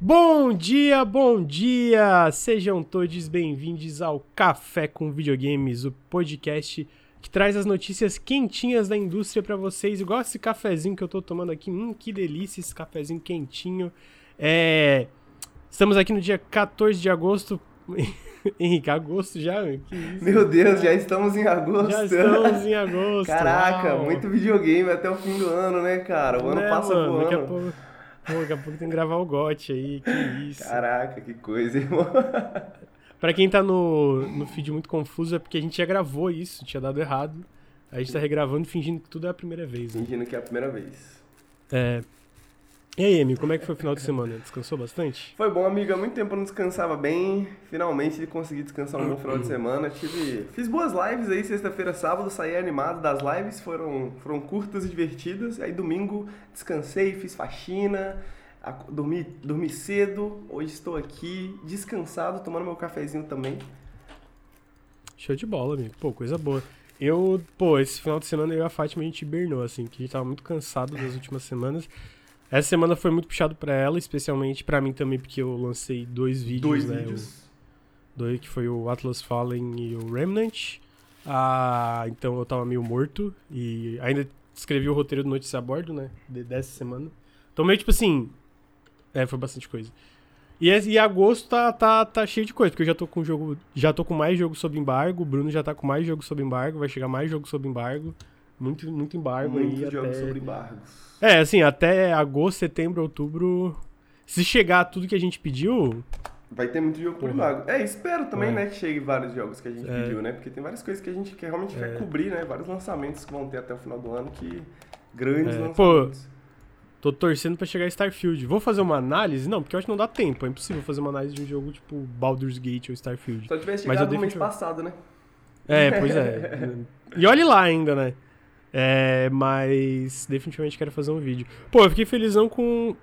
Bom dia, bom dia! Sejam todos bem-vindos ao Café com Videogames, o podcast que traz as notícias quentinhas da indústria para vocês, igual esse cafezinho que eu tô tomando aqui. Hum, que delícia esse cafezinho quentinho. É... Estamos aqui no dia 14 de agosto. Henrique, agosto já? Meu Deus, já estamos em agosto. Já estamos em agosto. Caraca, uau. muito videogame até o fim do ano, né, cara? O ano Né, passa mano? pouco, pô, daqui a pouco tem que gravar o GOT aí, que isso. Caraca, que coisa, irmão. Pra quem tá no, no feed muito confuso, é porque a gente já gravou isso, tinha dado errado. A gente tá regravando fingindo que tudo é a primeira vez. Né? Fingindo que é a primeira vez. É... E aí, Amy, como é que foi o final de semana? Descansou bastante? Foi bom, amigo. Há muito tempo eu não descansava bem. Finalmente consegui descansar um bom final de semana. Tive... Fiz boas lives aí, sexta-feira, sábado, saí animado das lives. Foram, foram curtas e divertidas. Aí domingo descansei, fiz faxina, dormi, dormi cedo. Hoje estou aqui descansado, tomando meu cafezinho também. Show de bola, amigo. Pô, coisa boa. Eu, pô, esse final de semana eu e a Fátima a gente hibernou, assim, que a gente tava muito cansado das últimas semanas. Essa semana foi muito puxado pra ela, especialmente pra mim também, porque eu lancei dois vídeos, Dois né? vídeos. O- dois, que foi o Atlas Fallen e o Remnant. Ah, então eu tava meio morto e ainda escrevi o roteiro do Notícia a Bordo, né? de- dessa semana. Então meio tipo assim. É, foi bastante coisa. E, e agosto tá, tá, tá cheio de coisa, porque eu já tô com jogo. Já tô com mais jogo sob embargo, o Bruno já tá com mais jogo sob embargo, vai chegar mais jogo sob embargo. Muito, muito embargo Muitos aí. jogos até... sobre embargos. É, assim, até agosto, setembro, outubro. Se chegar tudo que a gente pediu, Vai ter muito jogo por embargo. É, espero também, É. né, que chegue vários jogos que a gente É. pediu, né? Porque tem várias coisas que a gente quer, realmente É. quer cobrir, né? Vários lançamentos que vão ter até o final do ano que. Grandes É. lançamentos. Tô torcendo pra chegar Starfield. Vou fazer uma análise? Não, porque eu acho que não dá tempo. É impossível fazer uma análise de um jogo tipo Baldur's Gate ou Starfield. Só tivesse Mas chegado eu no mês passado, né? É, pois é. e olhe lá ainda, né? É, mas definitivamente quero fazer um vídeo. Pô, eu fiquei felizão com.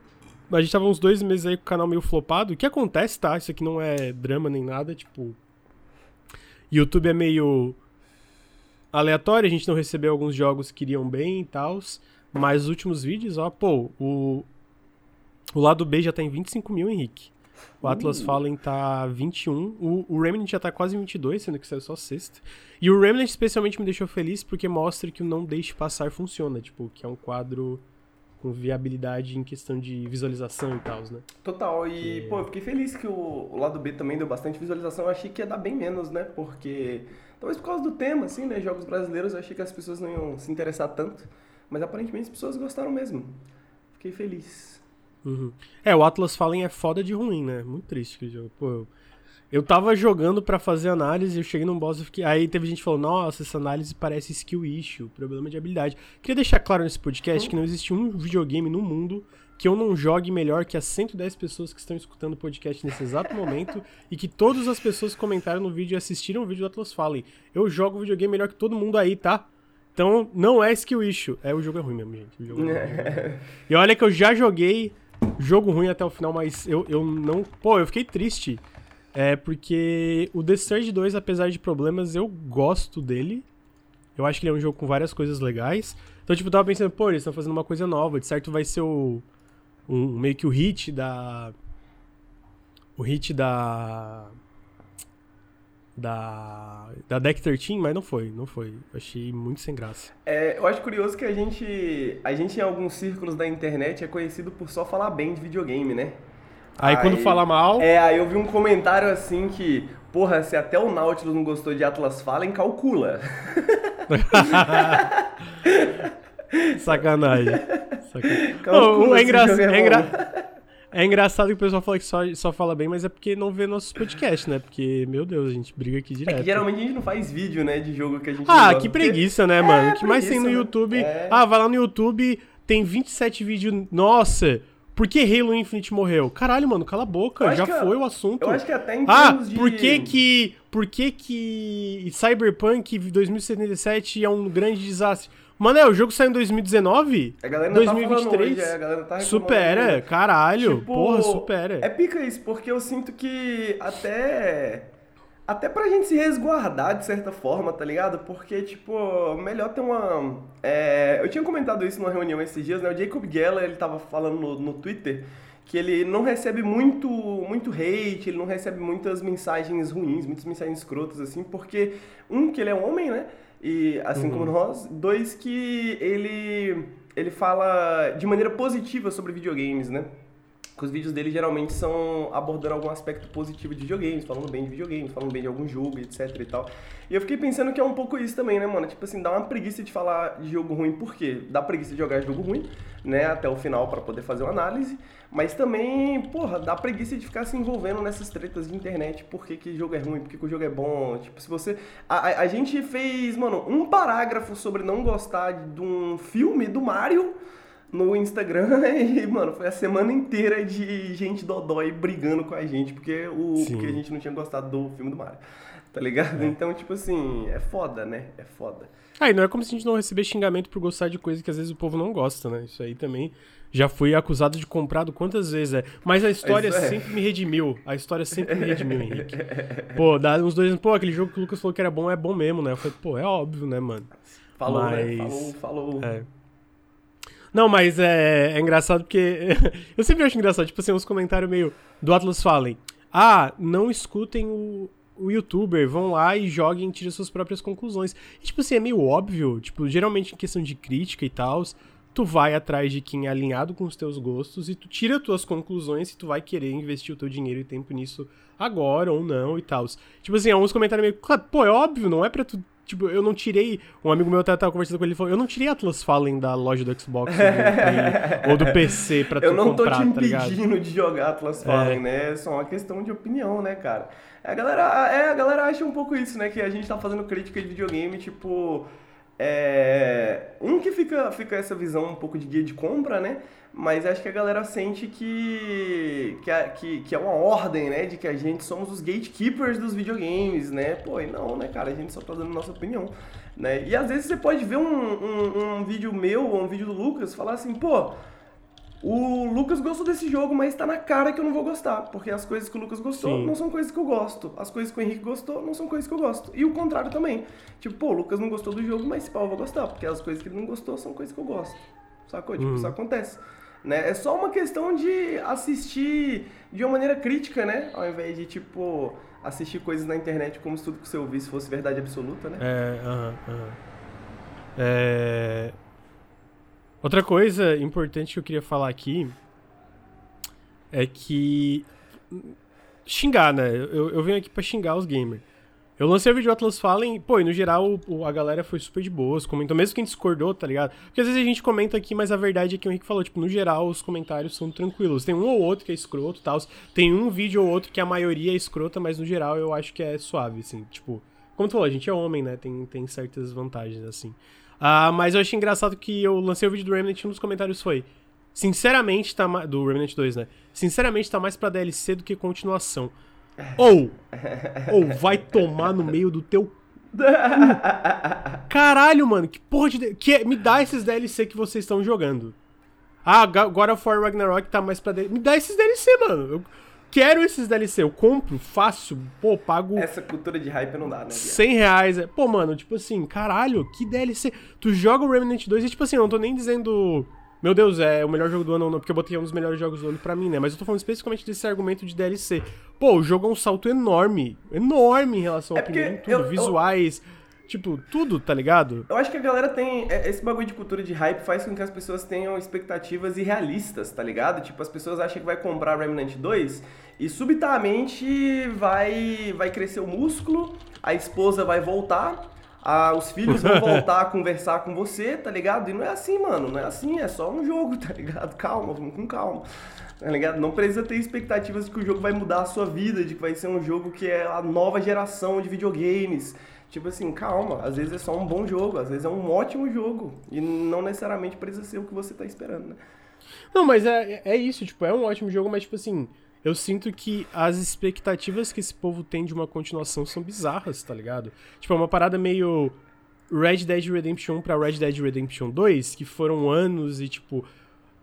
A gente tava uns dois meses aí com o canal meio flopado. O que acontece, tá? Isso aqui não é drama nem nada, tipo. YouTube é meio aleatório, a gente não recebeu alguns jogos que iriam bem e tal. Mas os últimos vídeos, ó, pô, o. O lado B já tá em 25 mil, Henrique. O Atlas Uh. Fallen tá 21. O, o Remnant já tá quase 22, sendo que saiu só sexta. E o Remnant especialmente me deixou feliz porque mostra que o Não Deixe Passar funciona. Tipo, que é um quadro com viabilidade em questão de visualização e tal, né? Total. E, Que- pô, eu fiquei feliz que o, o lado B também deu bastante visualização. Eu achei que ia dar bem menos, né? Porque. Talvez por causa do tema, assim, né? Jogos brasileiros, eu achei que as pessoas não iam se interessar tanto. Mas aparentemente as pessoas gostaram mesmo. Fiquei feliz. Uhum. É, o Atlas Fallen é foda de ruim, né? Muito triste que jogo. Pô, eu, eu tava jogando pra fazer análise, eu cheguei num boss e fiquei. Aí teve gente que falou: Nossa, essa análise parece skill issue, problema de habilidade. Queria deixar claro nesse podcast que não existe um videogame no mundo que eu não jogue melhor que as 110 pessoas que estão escutando o podcast nesse exato momento e que todas as pessoas que comentaram no vídeo e assistiram o vídeo do Atlas Fallen. Eu jogo videogame melhor que todo mundo aí, tá? Então, não é skill issue. É, o jogo é ruim mesmo, gente. O jogo é ruim. E olha que eu já joguei jogo ruim até o final, mas eu, eu não. Pô, eu fiquei triste. É porque o The Surge 2, apesar de problemas, eu gosto dele. Eu acho que ele é um jogo com várias coisas legais. Então, tipo, eu tava pensando, pô, eles estão fazendo uma coisa nova. De certo vai ser o. Um, meio que o hit da. O hit da. Da. Da Deck 13, mas não foi, não foi. Achei muito sem graça. É, eu acho curioso que a gente, a gente em alguns círculos da internet é conhecido por só falar bem de videogame, né? Aí, quando fala mal. É, aí eu vi um comentário assim que, porra, se até o Nautilus não gostou de Atlas Fallen, calcula. Sacanagem. Sacanagem. Calcula Não, é, se engra- jogo é engra- é engraçado que o pessoal fala que só, só fala bem, mas é porque não vê nossos podcasts, né? Porque, meu Deus, a gente briga aqui É direto. que geralmente a gente não faz vídeo, né, de jogo que a gente Ah, que preguiça, né, mano? O que mais tem no preguiça, né? YouTube? É. Ah, vai lá no YouTube, tem 27 vídeos. Nossa, por que Halo Infinite morreu? Caralho, mano, cala a boca, já que- foi o assunto. Eu acho que até em Ah, de... por que que, por que que Cyberpunk 2077 é um grande desastre? Mano, é, o jogo saiu em 2019? A galera ainda tá 2023? falando hoje, é, a galera tá Supera, hoje. caralho, Tipo, porra, supera. É pica isso, porque eu sinto que até. Até pra gente se resguardar de certa forma, tá ligado? Porque, tipo, melhor ter uma. é, eu tinha comentado isso numa reunião esses dias, né? O Jacob Geller, ele tava falando no, no Twitter que ele não recebe muito, muito hate, ele não recebe muitas mensagens ruins, muitas mensagens escrotas, assim, porque, um, que ele é homem, né? E, assim uhum. como nós. Dois, que ele, ele fala de maneira positiva sobre videogames, né? Os vídeos dele geralmente são abordando algum aspecto positivo de videogames, falando bem de videogames, falando bem de algum jogo, etc e tal. E eu fiquei pensando que é um pouco isso também, né, mano? Tipo assim, dá uma preguiça de falar de jogo ruim, por quê? Dá preguiça de jogar jogo ruim, né, até o final para poder fazer uma análise, mas também, porra, dá preguiça de ficar se envolvendo nessas tretas de internet, por que, que jogo é ruim, por que, que o jogo é bom, tipo, se você... A, a, a gente fez, mano, um parágrafo sobre não gostar de um filme do Mario no Instagram e, mano, foi a semana inteira de gente dodói brigando com a gente porque, o, porque a gente não tinha gostado do filme do Mario. Tá ligado? É. Então, tipo assim, é foda, né? É foda. Ah, e não é como se a gente não receber xingamento por gostar de coisa que às vezes o povo não gosta, né? Isso aí também já fui acusado de comprado quantas vezes é. Mas a história é. sempre me redimiu. A história sempre me redimiu, Henrique. Pô, dá uns dois anos, pô, aquele jogo que o Lucas falou que era bom é bom mesmo, né? Eu falei, pô, é óbvio, né, mano? Falou, né? Mas... né? Falou, falou. É. Não, mas é, é engraçado porque. eu sempre acho engraçado, tipo assim, uns comentários meio do Atlas Fallen. Ah, não escutem o, o youtuber, vão lá e joguem e tirem suas próprias conclusões. E, tipo assim, é meio óbvio, tipo, geralmente em questão de crítica e tal, tu vai atrás de quem é alinhado com os teus gostos e tu tira tuas conclusões e tu vai querer investir o teu dinheiro e tempo nisso agora ou não e tal. Tipo assim, alguns comentários meio, pô, é óbvio, não é pra tu Tipo, eu não tirei. Um amigo meu até tava conversando com ele e falou: Eu não tirei Atlas Fallen da loja do Xbox ou do PC pra tu Eu não comprar, tô te tá impedindo tá de jogar Atlas Fallen, é. né? É só uma questão de opinião, né, cara? A galera, é, a galera acha um pouco isso, né? Que a gente tá fazendo crítica de videogame, tipo. É, um que fica, fica essa visão um pouco de guia de compra, né? Mas acho que a galera sente que, que, é, que, que é uma ordem, né? De que a gente somos os gatekeepers dos videogames, né? Pô, e não, né, cara? A gente só tá dando nossa opinião, né? E às vezes você pode ver um, um, um vídeo meu ou um vídeo do Lucas falar assim, pô, o Lucas gostou desse jogo, mas tá na cara que eu não vou gostar. Porque as coisas que o Lucas gostou Sim. não são coisas que eu gosto. As coisas que o Henrique gostou não são coisas que eu gosto. E o contrário também. Tipo, pô, o Lucas não gostou do jogo, mas pô, eu vou gostar. Porque as coisas que ele não gostou são coisas que eu gosto. Sacou? Tipo, hum. isso acontece. Né? É só uma questão de assistir de uma maneira crítica, né? Ao invés de, tipo, assistir coisas na internet como se tudo que você ouvisse fosse verdade absoluta, né? É, aham, uh. -huh, uh. É... Outra coisa importante que eu queria falar aqui é que. Xingar, né? Eu, eu venho aqui pra xingar os gamers. Eu lancei o vídeo do Atlas Fallen, pô, e no geral o, a galera foi super de boas, comentou, mesmo quem discordou, tá ligado? Porque às vezes a gente comenta aqui, mas a verdade é que o Henrique falou, tipo, no geral os comentários são tranquilos. Tem um ou outro que é escroto e tal, tem um vídeo ou outro que a maioria é escrota, mas no geral eu acho que é suave, assim, tipo... Como tu falou, a gente é homem, né? Tem, tem certas vantagens, assim. Ah, mas eu achei engraçado que eu lancei o vídeo do Remnant e um dos comentários foi... Sinceramente, tá... Do Remnant 2, né? Sinceramente, tá mais pra DLC do que continuação. Ou, ou vai tomar no meio do teu Caralho, mano, que porra de. Que, é, me dá esses DLC que vocês estão jogando. Ah, God of War Ragnarok tá mais pra. Me dá esses DLC, mano. Eu quero esses DLC. Eu compro, fácil. Pô, pago. Essa cultura de hype não dá, né? 100 reais. É, pô, mano, tipo assim, caralho, que DLC. Tu joga o Remnant 2 e, tipo assim, eu não tô nem dizendo meu Deus, é o melhor jogo do ano, não, porque eu botei um dos melhores jogos do ano pra mim, né? Mas eu tô falando especificamente desse argumento de DLC. Pô, o jogo é um salto enorme, enorme em relação ao é primeiro, tudo, eu, visuais, eu... tipo, tudo, tá ligado? Eu acho que a galera tem, é, esse bagulho de cultura de hype faz com que as pessoas tenham expectativas irrealistas, tá ligado? Tipo, as pessoas acham que vai comprar Remnant 2 e subitamente vai, vai crescer o músculo, a esposa vai voltar ah, os filhos vão voltar a conversar com você, tá ligado? E não é assim, mano, não é assim, é só um jogo, tá ligado? Calma, vamos com calma. Tá ligado? Não precisa ter expectativas de que o jogo vai mudar a sua vida, de que vai ser um jogo que é a nova geração de videogames. Tipo assim, calma, às vezes é só um bom jogo, às vezes é um ótimo jogo. E não necessariamente precisa ser o que você tá esperando, né? Não, mas é, é isso, tipo, é um ótimo jogo, mas tipo assim, eu sinto que as expectativas que esse povo tem de uma continuação são bizarras, tá ligado? Tipo, é uma parada meio Red Dead Redemption 1 pra Red Dead Redemption 2, que foram anos e, tipo,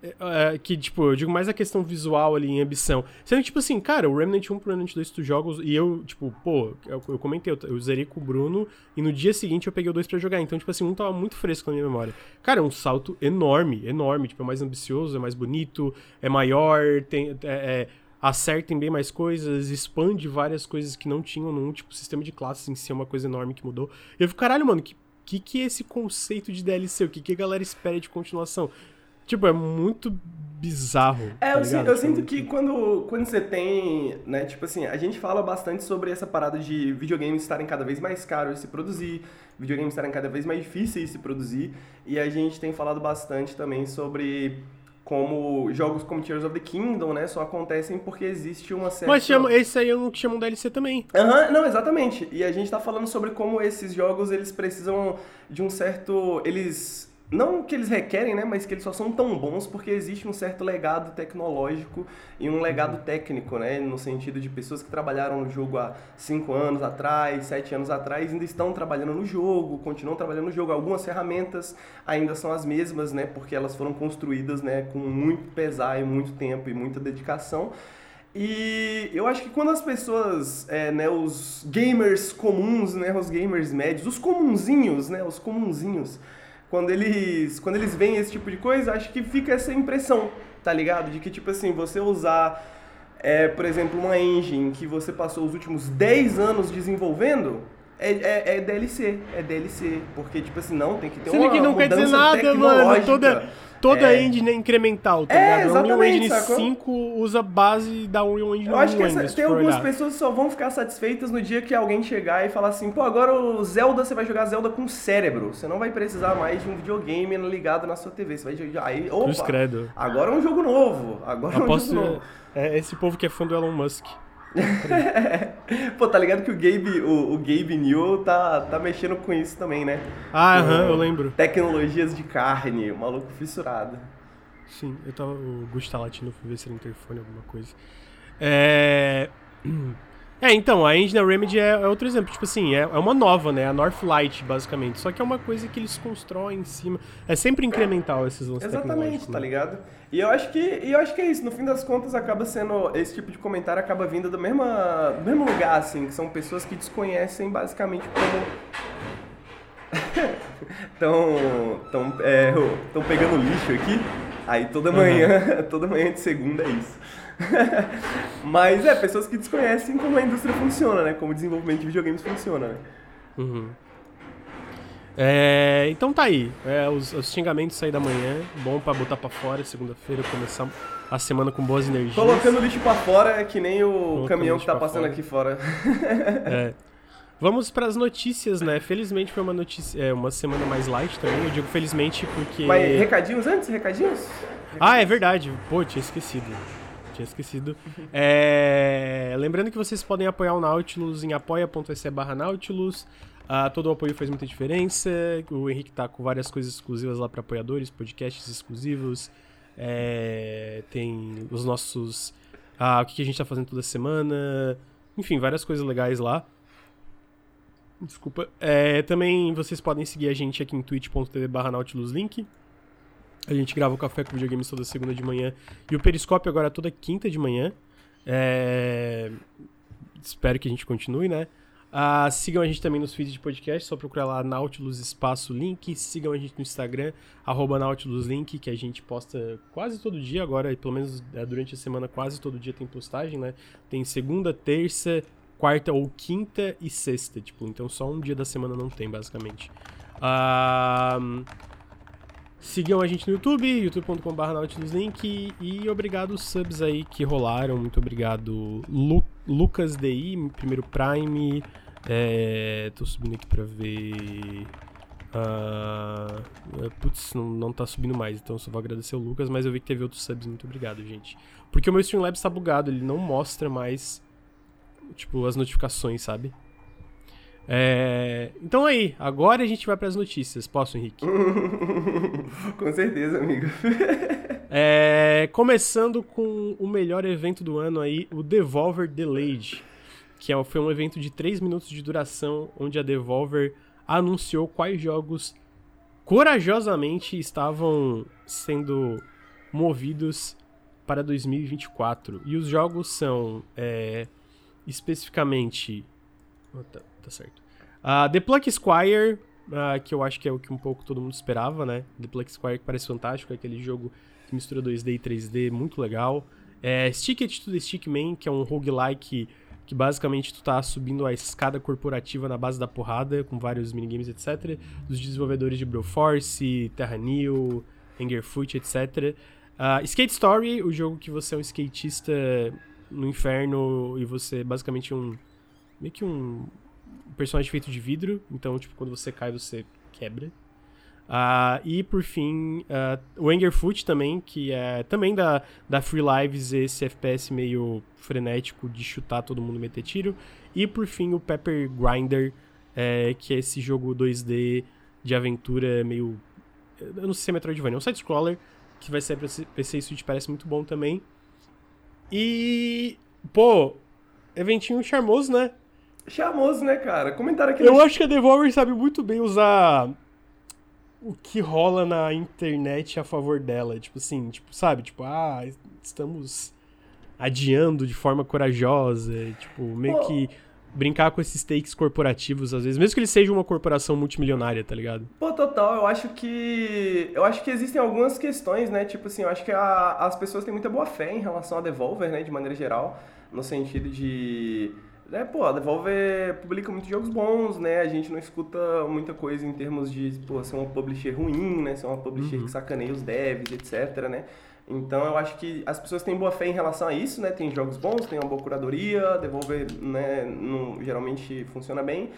é, que, tipo, eu digo mais a questão visual ali, em ambição. Sendo que, tipo assim, cara, o Remnant 1 pro Remnant 2 tu jogos e eu, tipo, pô, eu, eu comentei, eu, eu zerei com o Bruno e no dia seguinte eu peguei o 2 pra jogar. Então, tipo assim, um tava muito fresco na minha memória. Cara, é um salto enorme, enorme. Tipo, é mais ambicioso, é mais bonito, é maior, tem. É, é, acerta em bem mais coisas, expande várias coisas que não tinham num, tipo, o sistema de classes em si é uma coisa enorme que mudou. E eu fico, caralho, mano, que que, que é esse conceito de DLC? O que, que a galera espera de continuação? Tipo, é muito bizarro. É, tá eu, sinto, eu Tipo, sinto que quando, quando você tem, né, tipo assim, a gente fala bastante sobre essa parada de videogames estarem cada vez mais caros de se produzir, videogames estarem cada vez mais difíceis de se produzir, e a gente tem falado bastante também sobre como jogos como Tears of the Kingdom, né, só acontecem porque existe uma certa... Mas chama, esse aí eu não chamo DLC também. Aham, não, exatamente. E a gente tá falando sobre como esses jogos, eles precisam de um certo... Eles... Não que eles requerem, né? Mas que eles só são tão bons porque existe um certo legado tecnológico e um legado técnico, né? No sentido de pessoas que trabalharam no jogo há 5 anos atrás, 7 anos atrás, ainda estão trabalhando no jogo, continuam trabalhando no jogo. Algumas ferramentas ainda são as mesmas, né? Porque elas foram construídas, né? Com muito pesar e muito tempo e muita dedicação. E eu acho que quando as pessoas, é, né, os gamers comuns, né, os gamers médios, os comunzinhos, né, os comunzinhos, quando eles, quando eles veem esse tipo de coisa, acho que fica essa impressão, tá ligado? De que, tipo assim, você usar, é, por exemplo, uma engine que você passou os últimos 10 anos desenvolvendo, é, é, é DLC, é DLC, porque, tipo assim, não, tem que ter Sendo uma que não quer dizer nada, mano. Toda, toda É. engine é incremental, tá É, ligado? A Unreal Engine sacou? 5 usa base da Unreal Engine Eu acho que 1 essa- tem algumas olhar. pessoas que só vão ficar satisfeitas no dia que alguém chegar e falar assim, pô, agora o Zelda você vai jogar Zelda com cérebro. Você não vai precisar mais de um videogame ligado na sua TV. Você vai jogar aí, Cruz opa, credo. agora é um jogo novo. Agora é um Aposto jogo novo. é esse povo que é fã do Elon Musk. Pô, tá ligado que o Gabe, o, o Gabe Newell tá, tá mexendo com isso também, né? Ah, aham, eu lembro. Tecnologias de carne, o maluco fissurado. Sim, eu tava. O Gus tá latindo, fui ver se era interfone, alguma coisa. É. É, então, a Engine Remedy é, é outro exemplo. Tipo assim, é, é uma nova, né? A Northlight, basicamente. Só que é uma coisa que eles constroem em cima. É sempre incremental esses lances Exatamente, tá né? ligado? E eu acho que e eu acho que é isso. No fim das contas, acaba sendo esse tipo de comentário acaba vindo do mesmo, do mesmo lugar, assim, que são pessoas que desconhecem basicamente como estão tão, é, tão pegando lixo aqui. Aí toda manhã, toda manhã de segunda é isso. Mas é, pessoas que desconhecem como a indústria funciona, né? Como o desenvolvimento de videogames funciona, né? Uhum. É, então tá aí. É, os, os xingamentos aí da manhã. Bom pra botar pra fora, segunda-feira, começar a semana com boas energias. Colocando lixo pra fora é que nem o Colocando caminhão que tá passando fora. aqui fora. É. Vamos pras notícias, né? Felizmente foi uma notícia, é, uma semana mais light também. Eu digo felizmente porque. Mas recadinhos antes? Recadinhos? Ah, é verdade. Pô, tinha esquecido. Tinha esquecido. É, Lembrando que vocês podem apoiar o Nautilus em apoia.se barra Nautilus. Ah, todo o apoio faz muita diferença. O Henrique tá com várias coisas exclusivas lá para apoiadores, podcasts exclusivos. É, Tem os nossos. Ah, o que a gente tá fazendo toda semana. Enfim, várias coisas legais lá. Desculpa. É, também vocês podem seguir a gente aqui em twitch.tv barra nautiluslink. A gente grava o Café com Videogames toda segunda de manhã. E o Periscópio agora toda quinta de manhã. É, Espero que a gente continue, né? Ah, sigam a gente também nos feeds de podcast, só procurar lá Nautilus Espaço Link. Sigam a gente no Instagram, arroba Nautilus Link, que a gente posta quase todo dia agora, e pelo menos é, durante a semana quase todo dia tem postagem, né? Tem segunda, terça, quarta ou quinta e sexta, tipo, então só um dia da semana não tem, basicamente. Ah, Sigam a gente no YouTube, youtube.com.br nautiluslink e obrigado os subs aí que rolaram, muito obrigado Lu Lucas DI, primeiro Prime, é, tô subindo aqui pra ver... ah, putz, não, não tá subindo mais, então só vou agradecer o Lucas, mas eu vi que teve outros subs, muito obrigado, gente. Porque o meu Streamlabs tá bugado, ele não mostra mais, tipo, as notificações, sabe? É, então aí, agora a gente vai pras notícias. Posso, Henrique? Com certeza, amigo. É, começando com o melhor evento do ano aí, o Devolver Delayed, que é- foi um evento de 3 minutos de duração, onde a Devolver anunciou quais jogos corajosamente estavam sendo movidos para 2024. E os jogos são é, especificamente. Tá, certo. Uh, The Pluck Squire, uh, que eu acho que é o que um pouco todo mundo esperava, né? The Pluck Squire que parece fantástico, é aquele jogo que mistura 2D e 3D, muito legal. É, Stick It to the Stickman, que é um roguelike que basicamente tu tá subindo a escada corporativa na base da porrada, com vários minigames, etc. Dos desenvolvedores de Broforce, Terra New, Angerfoot, etc. Uh, Skate Story, o jogo que você é um skatista no inferno e você basicamente um. meio que um personagem feito de vidro. Então, tipo, quando você cai, você quebra. Uh, e por fim, uh, o Angerfoot também, que é também da, da Free Lives, esse FPS meio frenético de chutar todo mundo meter tiro. E por fim, o Pepper Grinder, é, que é esse jogo 2D de aventura meio. Eu não sei se é Metroidvania, é um side-scroller que vai ser PC Switch, parece muito bom também. E. Pô, eventinho charmoso, né? Charmoso, né, cara? Comentário aqui. Eu acho que a Devolver sabe muito bem usar o que rola na internet a favor dela. Tipo assim, tipo, sabe? Tipo, ah, estamos adiando de forma corajosa. Tipo, meio Pô. que brincar com esses takes corporativos, às vezes, mesmo que ele seja uma corporação multimilionária, tá ligado? Pô, total, eu acho que. Eu acho que existem algumas questões, né? Tipo assim, eu acho que a, as pessoas têm muita boa fé em relação a Devolver, né? De maneira geral, no sentido de. Né, pô, a Devolver publica muitos jogos bons, né? A gente não escuta muita coisa em termos de, pô, ser uma publisher ruim, né? Ser uma publisher uhum. que sacaneia os devs, etc, né? Então eu acho que as pessoas têm boa fé em relação a isso, né? Tem jogos bons, tem uma boa curadoria, devolver, né, geralmente funciona bem.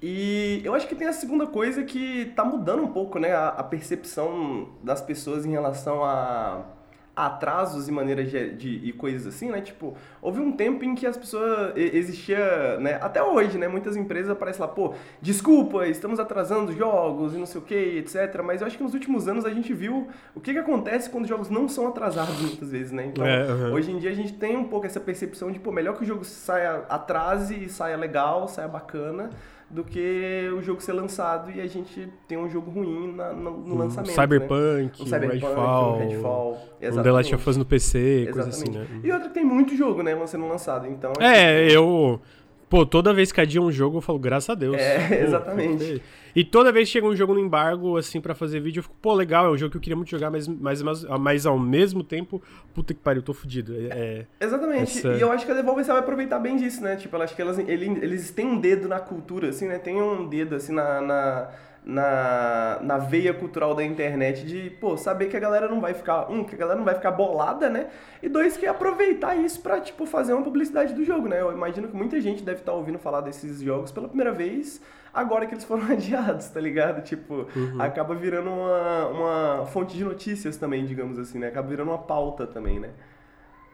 E eu acho que tem a segunda coisa que tá mudando um pouco, né, a, a percepção das pessoas em relação a atrasos e maneiras de, de, e coisas assim, né? Tipo, houve um tempo em que as pessoas existia, né? Até hoje, né? Muitas empresas aparecem lá, pô, desculpa, estamos atrasando jogos e não sei o que, etc. Mas eu acho que nos últimos anos a gente viu o que, que acontece quando os jogos não são atrasados muitas vezes, né? Então, é, uhum. hoje em dia a gente tem um pouco essa percepção de, pô, melhor que o jogo saia atrase e saia legal, saia bacana do que o jogo ser lançado e a gente tem um jogo ruim na, no, no um lançamento. Cyberpunk, né? um Cyberpunk, Redfall, um Redfall. Um The Last of Us no PC, coisa assim, né? E outra que tem muito jogo, né, sendo lançado, então... É, eu... Pô, toda vez que adia um jogo, eu falo, graças a Deus. É, pô, exatamente. E toda vez que chega um jogo no embargo, assim, para fazer vídeo, eu fico, pô, legal, é um jogo que eu queria muito jogar, mas, mas, mas, mas ao mesmo tempo, puta que pariu, eu tô fudido. É, exatamente. Essa... E eu acho que a Devolver sabe aproveitar bem disso, né? Tipo, eu acho que elas, eles têm um dedo na cultura, assim, né? Tem um dedo, assim, na... na na, na veia cultural da internet de, pô, saber que a galera não vai ficar, um, que a galera não vai ficar bolada, né? E dois, que aproveitar isso pra, tipo, fazer uma publicidade do jogo, né? Eu imagino que muita gente deve estar tá ouvindo falar desses jogos pela primeira vez agora que eles foram adiados, tá ligado? Tipo, uhum. acaba virando uma, uma fonte de notícias também, digamos assim, né? Acaba virando uma pauta também, né?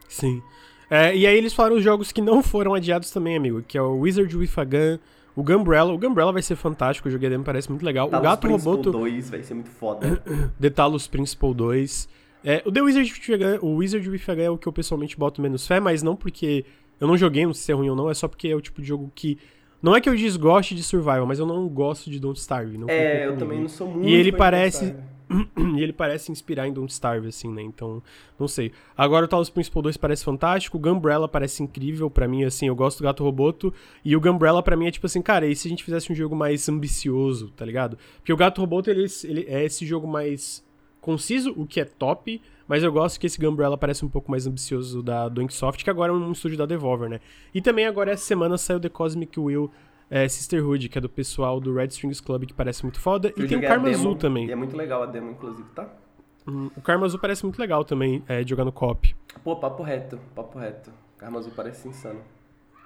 Sim. É, e aí eles falaram os jogos que não foram adiados também, amigo, que é o Wizard with a Gun, o Gumbrella, o Gumbrella vai ser fantástico, o jogo dele me parece muito legal. Talos o Gato Principal Roboto 2 vai ser muito foda. The Talos Principal 2. É, o The Wizard with a Gun, o Wizard with a Gun é o que eu pessoalmente boto menos fé, mas não porque eu não joguei, não sei se é ruim ou não, é só porque é o tipo de jogo que não é que eu desgoste de survival, mas eu não gosto de Don't Starve. Não é, eu também não sou muito. E ele parece e ele parece inspirar em Don't Starve, assim, né? Então, não sei. Agora o Talos Principal 2 parece fantástico, o Gumbrella parece incrível para mim, assim, eu gosto do Gato Roboto, e o Gumbrella para mim é tipo assim, cara, e se a gente fizesse um jogo mais ambicioso, tá ligado? Porque o Gato Roboto, ele, ele é esse jogo mais conciso, o que é top, mas eu gosto que esse Gumbrella parece um pouco mais ambicioso da, do Inksoft, que agora é um estúdio da Devolver, né? E também agora essa semana saiu The Cosmic Will é, Sisterhood, que é do pessoal do Red Strings Club, que parece muito foda. Eu e tem o Karma Azul também. E é muito legal a demo, inclusive, tá? Hum, o Karma Azul parece muito legal também, é, jogando cop. Pô, papo reto, papo reto. Karma Azul parece insano.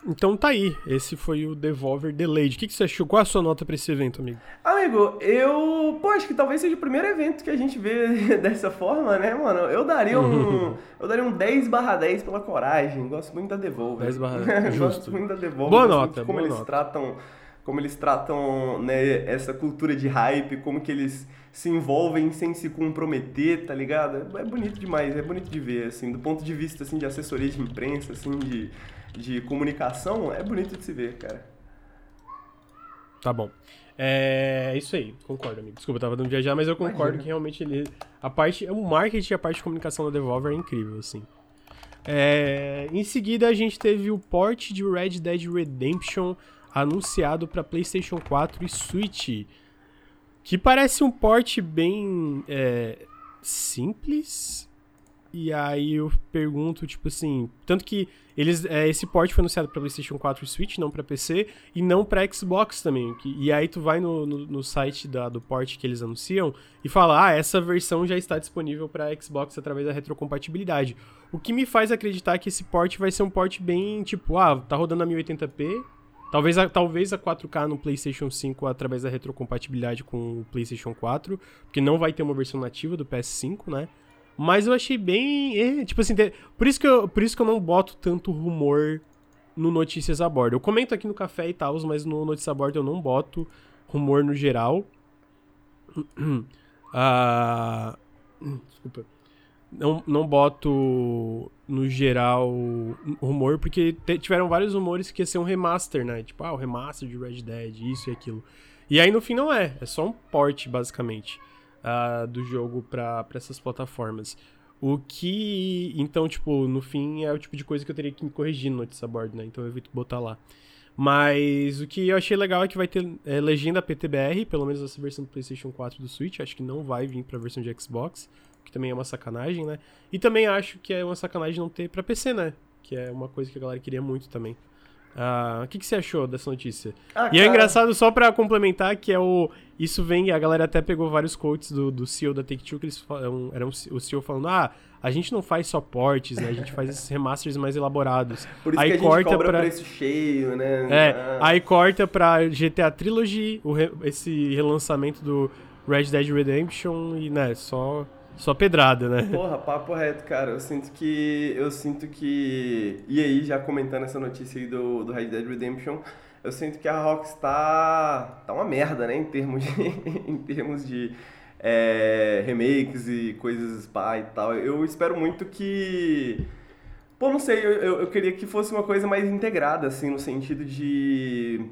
Então tá aí, esse foi o Devolver Delayed. O que, que você achou? Qual a sua nota pra esse evento, amigo? Amigo, eu. Pô, acho que talvez seja o primeiro evento que a gente vê dessa forma, né, mano? Eu daria um. eu daria um 10 barra 10 pela coragem. Gosto muito da Devolver. 10 barra 10. Gosto muito da Devolver. Boa nota, como boa eles nota. tratam. Como eles tratam né, essa cultura de hype, como que eles se envolvem sem se comprometer, tá ligado? É bonito demais, é bonito de ver, assim, do ponto de vista assim, de assessoria de imprensa, assim, de de comunicação é bonito de se ver, cara. Tá bom. É isso aí, concordo, amigo. Desculpa, eu tava dando viajar, mas eu concordo Imagina. que realmente ele. A parte. O marketing e a parte de comunicação da Devolver é incrível, assim. É, em seguida, a gente teve o port de Red Dead Redemption anunciado para PlayStation 4 e Switch. Que parece um port bem é, simples. E aí eu pergunto, tipo assim. Tanto que eles, é, esse port foi anunciado para PlayStation 4 e Switch, não para PC, e não para Xbox também. Que, e aí tu vai no, no, no site da, do port que eles anunciam e fala: ah, essa versão já está disponível para Xbox através da retrocompatibilidade. O que me faz acreditar que esse port vai ser um port bem tipo: ah, tá rodando a 1080p. Talvez a, talvez a 4K no PlayStation 5 através da retrocompatibilidade com o PlayStation 4, porque não vai ter uma versão nativa do PS5, né? Mas eu achei bem. É, tipo assim, por isso, que eu, por isso que eu não boto tanto rumor no Notícias a Bordo. Eu comento aqui no café e tal, mas no Notícias a Bordo eu não boto rumor no geral. ah, desculpa. Não, não boto no geral rumor, porque tiveram vários rumores que ia ser um remaster, né? Tipo, ah, o remaster de Red Dead, isso e aquilo. E aí no fim não é, é só um port, basicamente uh, do jogo para essas plataformas. O que, então, tipo, no fim é o tipo de coisa que eu teria que me corrigir no notice board, né? Então eu evito botar lá. Mas o que eu achei legal é que vai ter é, legenda PTBR, pelo menos essa versão do PlayStation 4 do Switch. Acho que não vai vir pra versão de Xbox, que também é uma sacanagem, né? E também acho que é uma sacanagem não ter pra PC, né? Que é uma coisa que a galera queria muito também. Uh, o que, que você achou dessa notícia? Ah, e é engraçado, só pra complementar, que é o. Isso vem, a galera até pegou vários quotes do, do CEO da Take-Two, que eles falam, eram o CEO falando, ah, a gente não faz só portes, né? A gente faz esses remasters mais elaborados. Por isso aí que a corta gente pra... preço cheio, né? É, ah. aí corta pra GTA Trilogy, o re... esse relançamento do Red Dead Redemption e, né, só só pedrada, né? Porra, papo reto, cara. Eu sinto que. Eu sinto que. E aí, já comentando essa notícia aí do, do Red Dead Redemption, eu sinto que a Rockstar tá uma merda, né? Em termos de. em termos de é, remakes e coisas pá e tal. Eu espero muito que. Pô, não sei, eu, eu queria que fosse uma coisa mais integrada, assim, no sentido de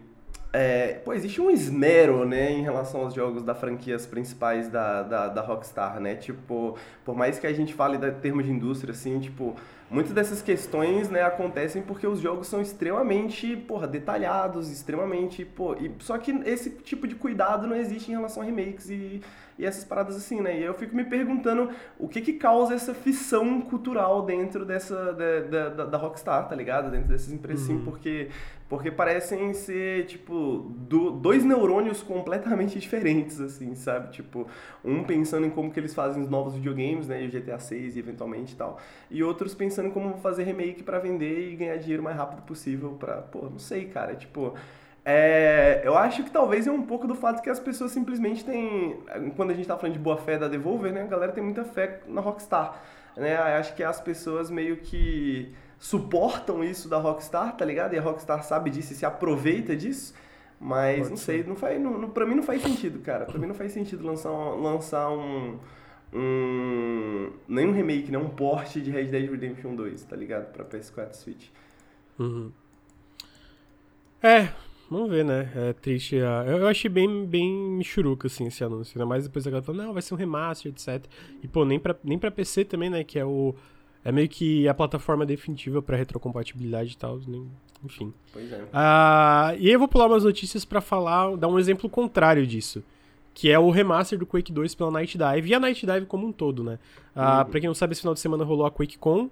é, pô, existe um esmero, né, em relação aos jogos da franquias principais da, da, da Rockstar, né? Tipo, por mais que a gente fale de termos de indústria, assim, tipo, muitas dessas questões, né, acontecem porque os jogos são extremamente, porra, detalhados, extremamente, pô, e, só que esse tipo de cuidado não existe em relação a remakes e, e essas paradas assim, né? E eu fico me perguntando o que que causa essa fissão cultural dentro dessa, da, da, da Rockstar, tá ligado? Dentro dessas empresas, uhum. porque porque parecem ser, tipo, do, dois neurônios completamente diferentes, assim, sabe? Tipo, um pensando em como que eles fazem os novos videogames, né? E o GTA 6 e eventualmente e tal. E outros pensando em como fazer remake para vender e ganhar dinheiro o mais rápido possível pra... Pô, não sei, cara. Tipo, é, eu acho que talvez é um pouco do fato que as pessoas simplesmente têm... Quando a gente tá falando de boa fé da Devolver, né? A galera tem muita fé na Rockstar, né? Eu acho que as pessoas meio que suportam isso da Rockstar, tá ligado? E a Rockstar sabe disso e se aproveita disso. Mas Pode não sei, não faz, não, não, pra mim não faz sentido, cara. Pra mim não faz sentido lançar um, lançar um, um nem um remake, nem um port de Red Dead Redemption 2, tá ligado? Pra PS4 e Switch. Uhum. É, vamos ver, né? É triste. Eu achei bem, bem michuruca, assim, esse anúncio. Ainda mais depois a galera falou, não, vai ser um remaster, etc. E, pô, nem pra, nem pra PC também, né? Que é o é meio que a plataforma definitiva para retrocompatibilidade e tal, nem, enfim. Pois é. Ah, e eu vou pular umas notícias para falar, dar um exemplo contrário disso. Que é o remaster do Quake 2 pela Night Dive e a Night Dive como um todo, né? Ah, uhum. Pra quem não sabe, esse final de semana rolou a QuakeCon.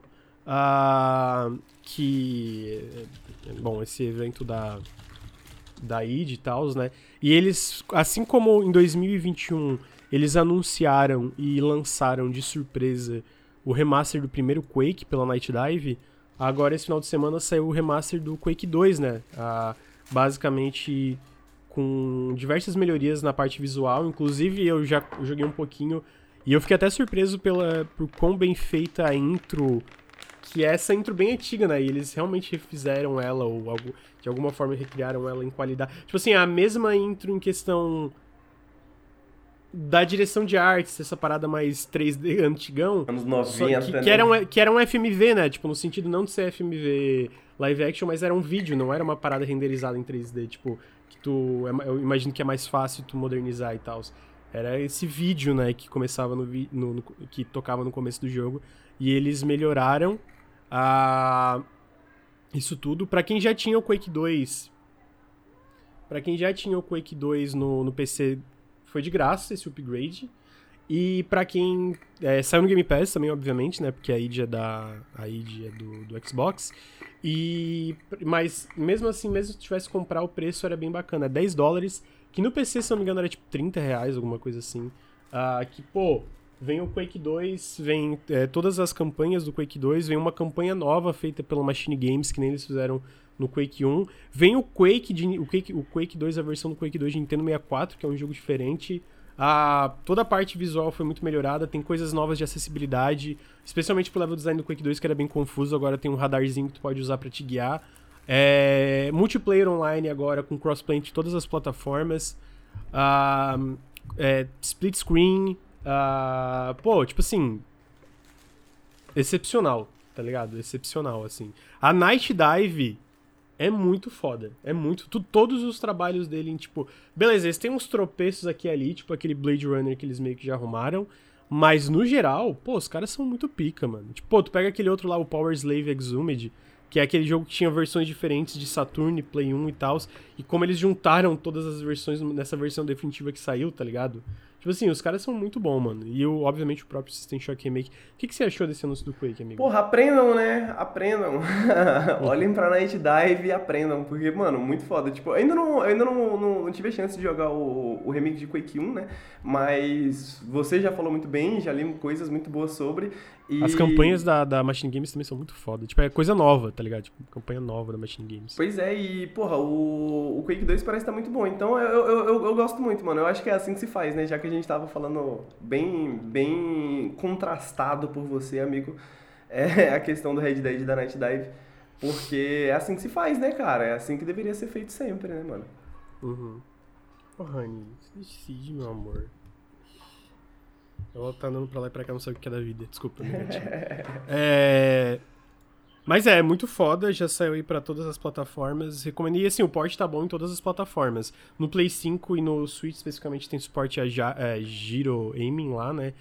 Ah, que. Bom, esse evento da. Da id e tal, né? E eles, assim como em 2021, eles anunciaram e lançaram de surpresa o remaster do primeiro Quake pela Night Dive, agora esse final de semana saiu o remaster do Quake 2, né? Ah, basicamente com diversas melhorias na parte visual, inclusive eu já joguei um pouquinho e eu fiquei até surpreso pela, por quão bem feita a intro, que é essa intro bem antiga, né? E eles realmente refizeram ela, ou algo, de alguma forma recriaram ela em qualidade. Tipo assim, a mesma intro em questão da direção de artes, essa parada mais 3D antigão. Anos 90, que, né? que, era um, que era um FMV, né? Tipo, no sentido não de ser FMV live action, mas era um vídeo, não era uma parada renderizada em 3D. Tipo, que tu. É eu imagino que é mais fácil tu modernizar e tal. Era esse vídeo, né, que começava no, no, no, que tocava no começo do jogo. E eles melhoraram a. Isso tudo. para quem já tinha o Quake 2. para quem já tinha o Quake 2 no, no PC, foi de graça esse upgrade. E para quem. É, saiu no Game Pass também, obviamente, né? Porque a id é, da, a id é do, do Xbox. E. Mas mesmo assim, mesmo se tivesse que comprar, o preço era bem bacana. 10 dólares. Que no PC, se não me engano, era tipo 30 reais, alguma coisa assim. Uh, que, pô, vem o Quake 2, vem é, todas as campanhas do Quake 2, vem uma campanha nova feita pela Machine Games, que nem eles fizeram no Quake 1. Vem o Quake, de, o Quake, o Quake 2, a versão do Quake 2 de Nintendo 64, que é um jogo diferente. A, toda a parte visual foi muito melhorada, tem coisas novas de acessibilidade, especialmente pro level design do Quake 2, que era bem confuso, agora tem um radarzinho que tu pode usar para te guiar. É, multiplayer online agora com crossplay de todas as plataformas. Uh, é, split screen. Uh, pô, tipo assim. Excepcional, tá ligado? Excepcional, assim. A Night Dive é muito foda. É muito. Tu, todos os trabalhos dele, tipo. Beleza, eles têm uns tropeços aqui ali, tipo aquele Blade Runner que eles meio que já arrumaram. Mas no geral, pô, os caras são muito pica, mano. Tipo, pô, tu pega aquele outro lá, o Power Slave Exhumed que é aquele jogo que tinha versões diferentes de Saturn, Play 1 e tal, e como eles juntaram todas as versões nessa versão definitiva que saiu, tá ligado? Tipo assim, os caras são muito bons, mano. E o, obviamente o próprio System Shock Remake. O que, que você achou desse anúncio do Quake, amigo? Porra, aprendam, né? Aprendam. Olhem pra Night Dive e aprendam. Porque, mano, muito foda. Tipo, eu ainda não, eu ainda não, não, não tive a chance de jogar o, o remake de Quake 1, né? Mas você já falou muito bem, já li coisas muito boas sobre. E... As campanhas da, da Machine Games também são muito foda. Tipo, é coisa nova, tá ligado? Tipo, campanha nova da Machine Games. Pois é, e, porra, o, o Quake 2 parece estar tá muito bom. Então eu, eu, eu, eu, gosto muito, mano. Eu acho que é assim que se faz, né? Já que a gente tava falando bem, bem contrastado por você, amigo, é a questão do Red Dead da Night Dive. Porque é assim que se faz, né, cara? É assim que deveria ser feito sempre, né, mano? Uhum. Oh, Honey, decide, meu amor. Ela tá andando pra lá e pra cá, não sabe o que é da vida. Desculpa, É. Mas é, muito foda, já saiu aí pra todas as plataformas. Recomendo. E assim, o port tá bom em todas as plataformas. No Play 5 e no Switch, especificamente, tem suporte a é, Giro Aiming lá, né?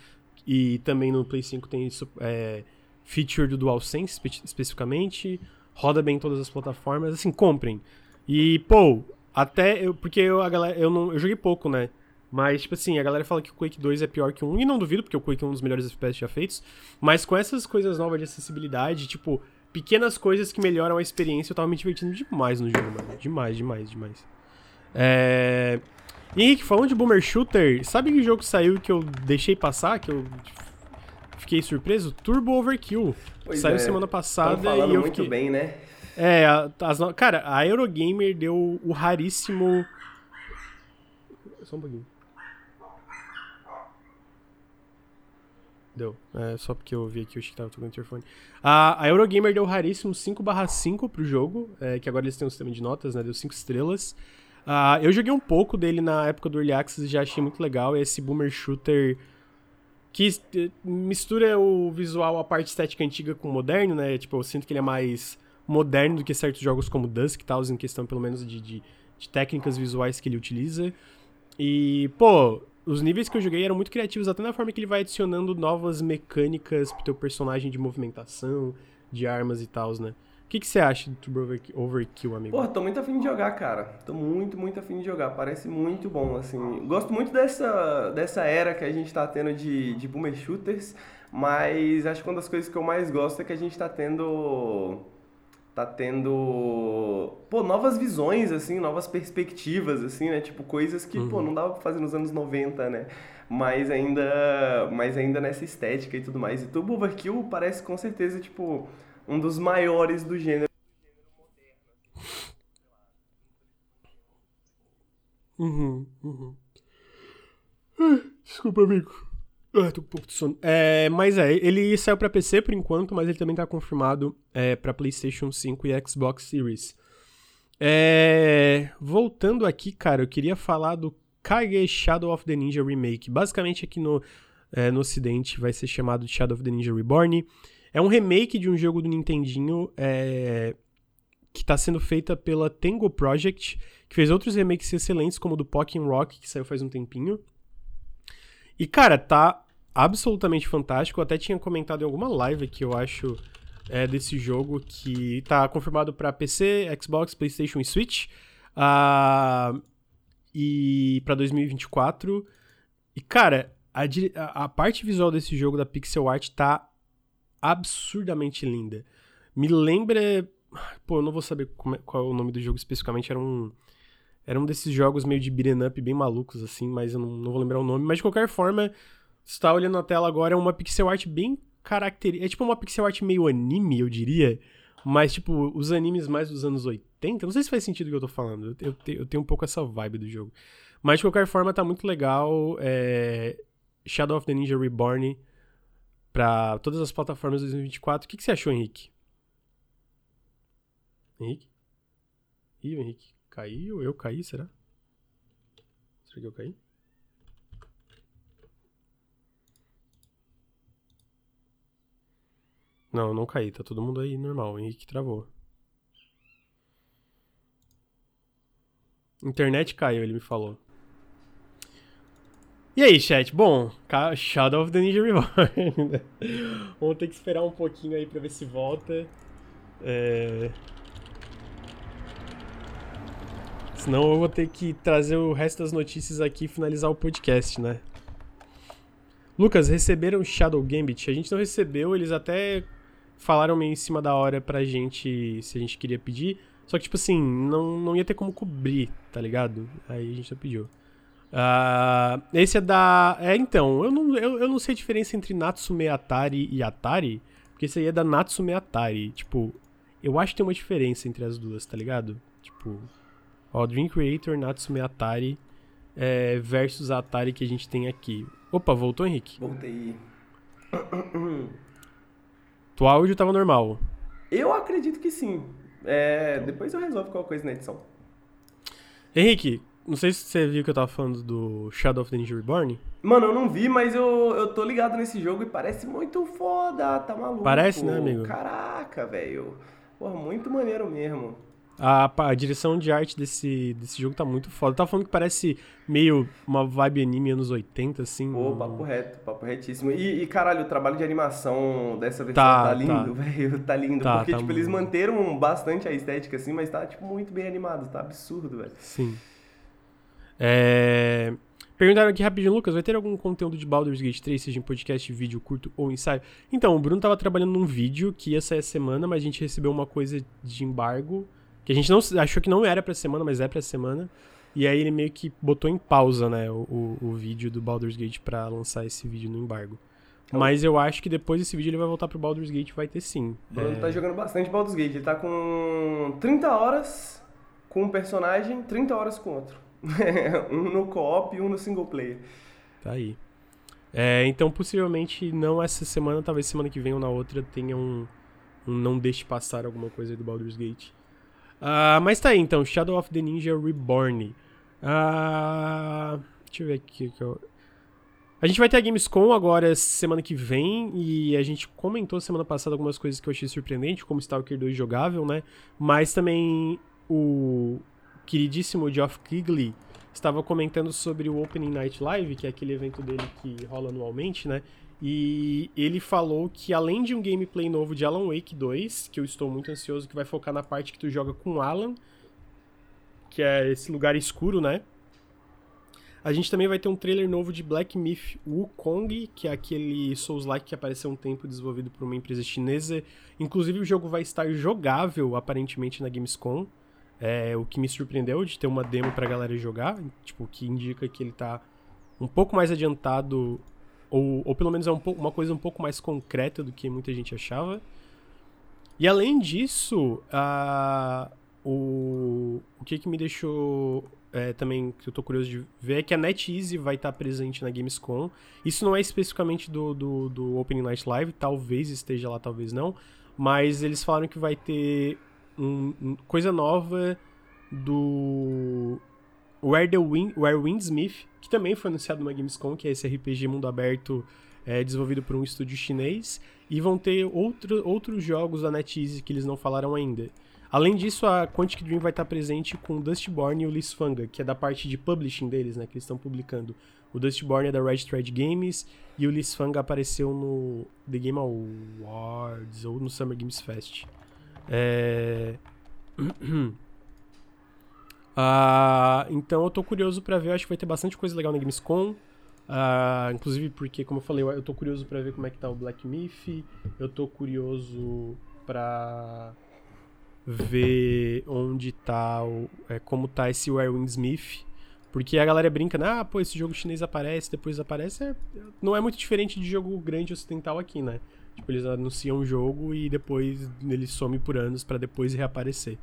E também no Play 5 tem é, feature do DualSense, espe especificamente. Roda bem em todas as plataformas. Assim, comprem. E, pô, até. Eu, porque eu, a galera, eu, não, eu joguei pouco, né? Mas, tipo assim, a galera fala que o Quake 2 é pior que o 1, e não duvido, porque o Quake é um dos melhores FPS já feitos. Mas com essas coisas novas de acessibilidade, tipo, pequenas coisas que melhoram a experiência, eu tava me divertindo demais no jogo, mano. Demais, demais, demais. É... Henrique, falando de Boomer Shooter, sabe que jogo saiu que eu deixei passar, que eu fiquei surpreso? Turbo Overkill. Pois saiu é. semana passada e eu muito fiquei... bem, né? É, as... cara, a Eurogamer deu o raríssimo... Só um pouquinho. Deu. É, só porque eu vi aqui, eu achei que tava tocando o interfone. A, a Eurogamer deu raríssimo 5/5 pro jogo, é, que agora eles têm um sistema de notas, né? Deu 5 estrelas. Uh, eu joguei um pouco dele na época do Early Access e já achei muito legal. Esse boomer shooter que eh, mistura o visual, a parte estética antiga com o moderno, né? Tipo, eu sinto que ele é mais moderno do que certos jogos como Dusk e tal, em questão pelo menos de, de, de técnicas visuais que ele utiliza. E, pô, os níveis que eu joguei eram muito criativos, até na forma que ele vai adicionando novas mecânicas pro teu personagem de movimentação, de armas e tal, né? O que, que você acha do Turbo Overkill, amigo? Porra, tô muito afim de jogar, cara. Tô muito, muito afim de jogar. Parece muito bom, assim. Gosto muito dessa, dessa era que a gente tá tendo de, de boomer shooters, mas acho que uma das coisas que eu mais gosto é que a gente tá tendo tá tendo pô, novas visões assim, novas perspectivas assim, né? Tipo coisas que, uhum. pô, não dava pra fazer nos anos 90, né? Mas ainda, mas ainda nessa estética e tudo mais. E Turbo Overkill parece com certeza tipo um dos maiores do gênero. Uhum, uhum. Desculpa, amigo. Ah, tô com um pouco de sono. É, mas é, ele saiu pra PC por enquanto, mas ele também tá confirmado é, pra PlayStation 5 e Xbox Series. É, voltando aqui, cara, eu queria falar do Kage Shadow of the Ninja Remake. Basicamente aqui no, é, no ocidente vai ser chamado de Shadow of the Ninja Reborn. É um remake de um jogo do Nintendinho é, que está sendo feita pela Tango Project, que fez outros remakes excelentes, como o do Pokémon Rock, que saiu faz um tempinho. E, cara, tá absolutamente fantástico. Eu até tinha comentado em alguma live que eu acho é, desse jogo que tá confirmado para PC, Xbox, PlayStation e Switch. Uh, e para 2024. E, cara, a, a, parte visual desse jogo da pixel art tá absurdamente linda. Me lembra. Pô, eu não vou saber é, qual é o nome do jogo especificamente. Era um. Era um desses jogos meio de beat'em up bem malucos, assim, mas eu não, não vou lembrar o nome. Mas de qualquer forma, você tá olhando na tela agora, é uma pixel art bem característica. É tipo uma pixel art meio anime, eu diria. Mas, tipo, os animes mais dos anos 80. Não sei se faz sentido o que eu tô falando. Eu, eu, eu tenho um pouco essa vibe do jogo. Mas, de qualquer forma, tá muito legal. É... Shadow of the Ninja Reborn para todas as plataformas 2024. O que, que, você achou, Henrique? Henrique? Ih, o Henrique caiu? Eu caí, será? Será que eu caí? Não, não caí. Tá todo mundo aí normal. O Henrique travou. Internet caiu, ele me falou. E aí, chat? Bom, Shadow of the Ninja Reborn. Né? Vamos ter que esperar um pouquinho aí pra ver se volta. É... Senão eu vou ter que trazer o resto das notícias aqui e finalizar o podcast, né? Lucas, receberam Shadow Gambit? A gente não recebeu, eles até falaram meio em cima da hora pra gente se a gente queria pedir. Só que, tipo assim, não, não ia ter como cobrir, tá ligado? Aí a gente já pediu. Uh, esse é da. É, então, eu não, eu, eu não sei a diferença entre Natsume Atari e Atari, porque esse aí é da Natsume Atari. Tipo, eu acho que tem uma diferença entre as duas, tá ligado? Tipo, ó, Dream Creator, Natsume Atari é, versus a Atari que a gente tem aqui. Opa, voltou, Henrique? Voltei. Tu áudio tava normal. Eu acredito que sim. É, depois eu resolvo qualquer coisa na edição. Henrique, não sei se você viu que eu tava falando do Shadow of the Ninja Reborn. Mano, eu não vi, mas eu, eu tô ligado nesse jogo e parece muito foda, tá maluco. Parece, né, amigo? Caraca, velho. Porra, muito maneiro mesmo. A, a, direção de arte desse, desse jogo tá muito foda. Eu tava falando que parece meio uma vibe anime anos 80, assim. Ô, um... papo reto, papo retíssimo. E, e, caralho, o trabalho de animação dessa versão tá, tá lindo, tá. velho. Tá lindo. Tá, porque, tá tipo, muito... eles manteram bastante a estética, assim, mas tá, tipo, muito bem animado. Tá absurdo, velho. Sim. É... Perguntaram aqui rapidinho, Lucas, vai ter algum conteúdo de Baldur's Gate 3, seja em podcast, vídeo curto ou ensaio? Então, o Bruno tava trabalhando num vídeo que ia sair semana, mas a gente recebeu uma coisa de embargo, que a gente não achou que não era pra semana, mas é pra semana. E aí ele meio que botou em pausa, né, o, o, o vídeo do Baldur's Gate pra lançar esse vídeo no embargo. Então, mas eu acho que depois desse vídeo ele vai voltar pro Baldur's Gate vai ter sim. Bruno é... tá jogando bastante Baldur's Gate, ele tá com 30 horas com um personagem, 30 horas com outro. um no co-op e um no single player. Tá aí. É, então, possivelmente, não essa semana, talvez semana que vem ou na outra, tenha um, um não deixe passar alguma coisa do Baldur's Gate. Uh, mas tá aí, então, Shadow of the Ninja Reborn. Uh, deixa eu ver aqui. Que eu... A gente vai ter a Gamescom agora semana que vem e a gente comentou semana passada algumas coisas que eu achei surpreendente, como Stalker 2 jogável, né? Mas também o, queridíssimo Geoff Keighley estava comentando sobre o Opening Night Live, que é aquele evento dele que rola anualmente, né? E ele falou que além de um gameplay novo de Alan Wake 2, que eu estou muito ansioso, que vai focar na parte que tu joga com Alan, que é esse lugar escuro, né? A gente também vai ter um trailer novo de Black Myth Wukong, que é aquele Souls-like que apareceu um tempo desenvolvido por uma empresa chinesa. Inclusive o jogo vai estar jogável aparentemente na Gamescom. É, o que me surpreendeu de ter uma demo pra galera jogar, tipo, que indica que ele tá um pouco mais adiantado, ou, ou pelo menos é um pouco, uma coisa um pouco mais concreta do que muita gente achava. E além disso, uh, o, o que, que me deixou é, também, que eu tô curioso de ver, é que a NetEase vai estar tá presente na Gamescom. Isso não é especificamente do, do, do Opening Night Live, talvez esteja lá, talvez não. Mas eles falaram que vai ter um, um, coisa nova do Where, the Wind, Where Windsmith, que também foi anunciado numa Gamescom, que é esse RPG mundo aberto é, desenvolvido por um estúdio chinês. E vão ter outro, outros jogos da NetEase que eles não falaram ainda. Além disso, a Quantic Dream vai estar presente com o Dustborn e o Lisfanga, que é da parte de publishing deles, né? Que eles estão publicando. O Dustborn é da Red Thread Games e o Lisfanga apareceu no The Game Awards ou no Summer Games Fest. É... ah, então eu tô curioso para ver, acho que vai ter bastante coisa legal na Gamescom. Ah, inclusive porque, como eu falei, eu tô curioso para ver como é que tá o Black Myth. Eu tô curioso pra ver onde tá o, é, como tá esse Wind Smith. Porque a galera brinca, né? Ah, pô, esse jogo chinês aparece, depois aparece. É, não é muito diferente de jogo grande ocidental aqui, né? Tipo, eles anunciam um jogo e depois ele some por anos para depois reaparecer.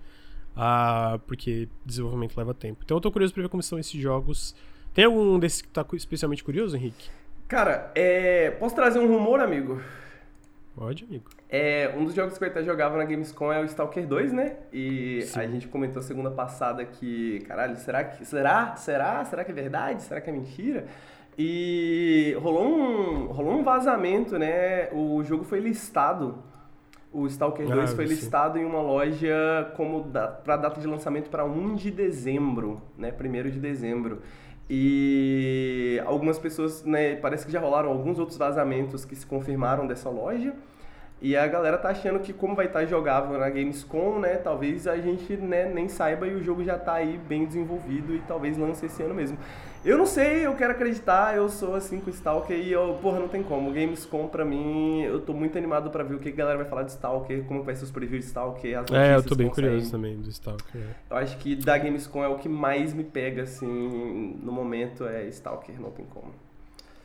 Ah, porque desenvolvimento leva tempo. Então eu tô curioso pra ver como são esses jogos. Tem algum desses que tá especialmente curioso, Henrique? Cara, é... posso trazer um rumor, amigo? Pode, amigo. É, um dos jogos que eu até jogava na Gamescom é o Stalker 2, né? E Sim. a gente comentou segunda passada que, caralho, será que. Será? Será? Será que é verdade? Será que é mentira? E rolou um, rolou um vazamento, né? O jogo foi listado. O Stalker 2 ah, foi listado em uma loja como da, para data de lançamento para 1 de dezembro, né? 1 de dezembro. E algumas pessoas, né, parece que já rolaram alguns outros vazamentos que se confirmaram dessa loja. E a galera tá achando que como vai estar tá jogável na Gamescom, né, talvez a gente né, nem saiba e o jogo já tá aí bem desenvolvido e talvez lance esse ano mesmo. Eu não sei, eu quero acreditar, eu sou assim com Stalker e eu, porra, não tem como. Gamescom pra mim, eu tô muito animado pra ver o que a galera vai falar de Stalker, como vai ser os previews de Stalker, as É, eu tô bem curioso também do Stalker. É. Eu acho que da Gamescom é o que mais me pega, assim, no momento é Stalker, não tem como.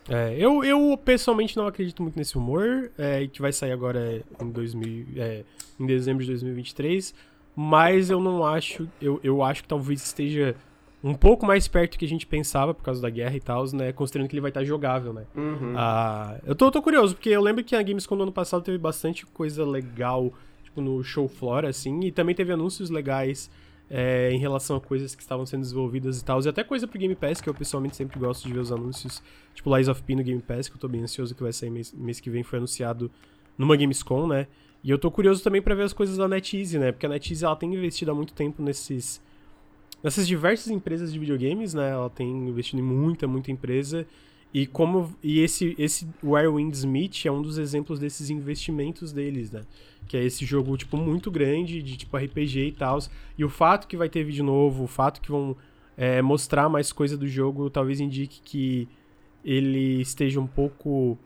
É, eu, eu pessoalmente não acredito muito nesse rumor, é, que vai sair agora em, 2000, é, em dezembro de 2023, mas eu não acho, eu, eu acho que talvez esteja um pouco mais perto do que a gente pensava por causa da guerra e tal, né, considerando que ele vai estar jogável, né. Uhum. Ah, eu tô, tô curioso, porque eu lembro que a Gamescom do ano passado teve bastante coisa legal, tipo, no show floor, assim, e também teve anúncios legais é, em relação a coisas que estavam sendo desenvolvidas e tal. E até coisa pro Game Pass, que eu pessoalmente sempre gosto de ver os anúncios. Tipo Lies of P no Game Pass, que eu tô bem ansioso que vai sair mês, mês que vem, foi anunciado numa Gamescom, né? E eu tô curioso também para ver as coisas da NetEase, né? Porque a NetEase ela tem investido há muito tempo nesses nessas diversas empresas de videogames, né? Ela tem investido em muita, muita empresa. E como e esse esse Wirewind Smith é um dos exemplos desses investimentos deles, né? Que é esse jogo tipo muito grande de tipo RPG e tal. E o fato que vai ter vídeo novo, o fato que vão é, mostrar mais coisa do jogo, talvez indique que ele esteja um pouco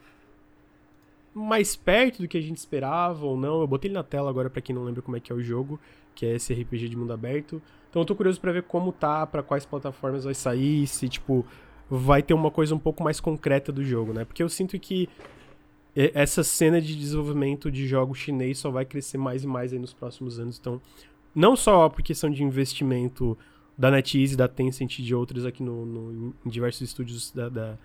mais perto do que a gente esperava ou não. Eu botei ele na tela agora para quem não lembra como é que é o jogo, que é esse RPG de mundo aberto. Então eu tô curioso para ver como tá, para quais plataformas vai sair, se tipo vai ter uma coisa um pouco mais concreta do jogo, né? Porque eu sinto que essa cena de desenvolvimento de jogos chinês só vai crescer mais e mais aí nos próximos anos. Então, não só por questão de investimento da NetEase, da Tencent e de outros aqui no, no em diversos estúdios da, da,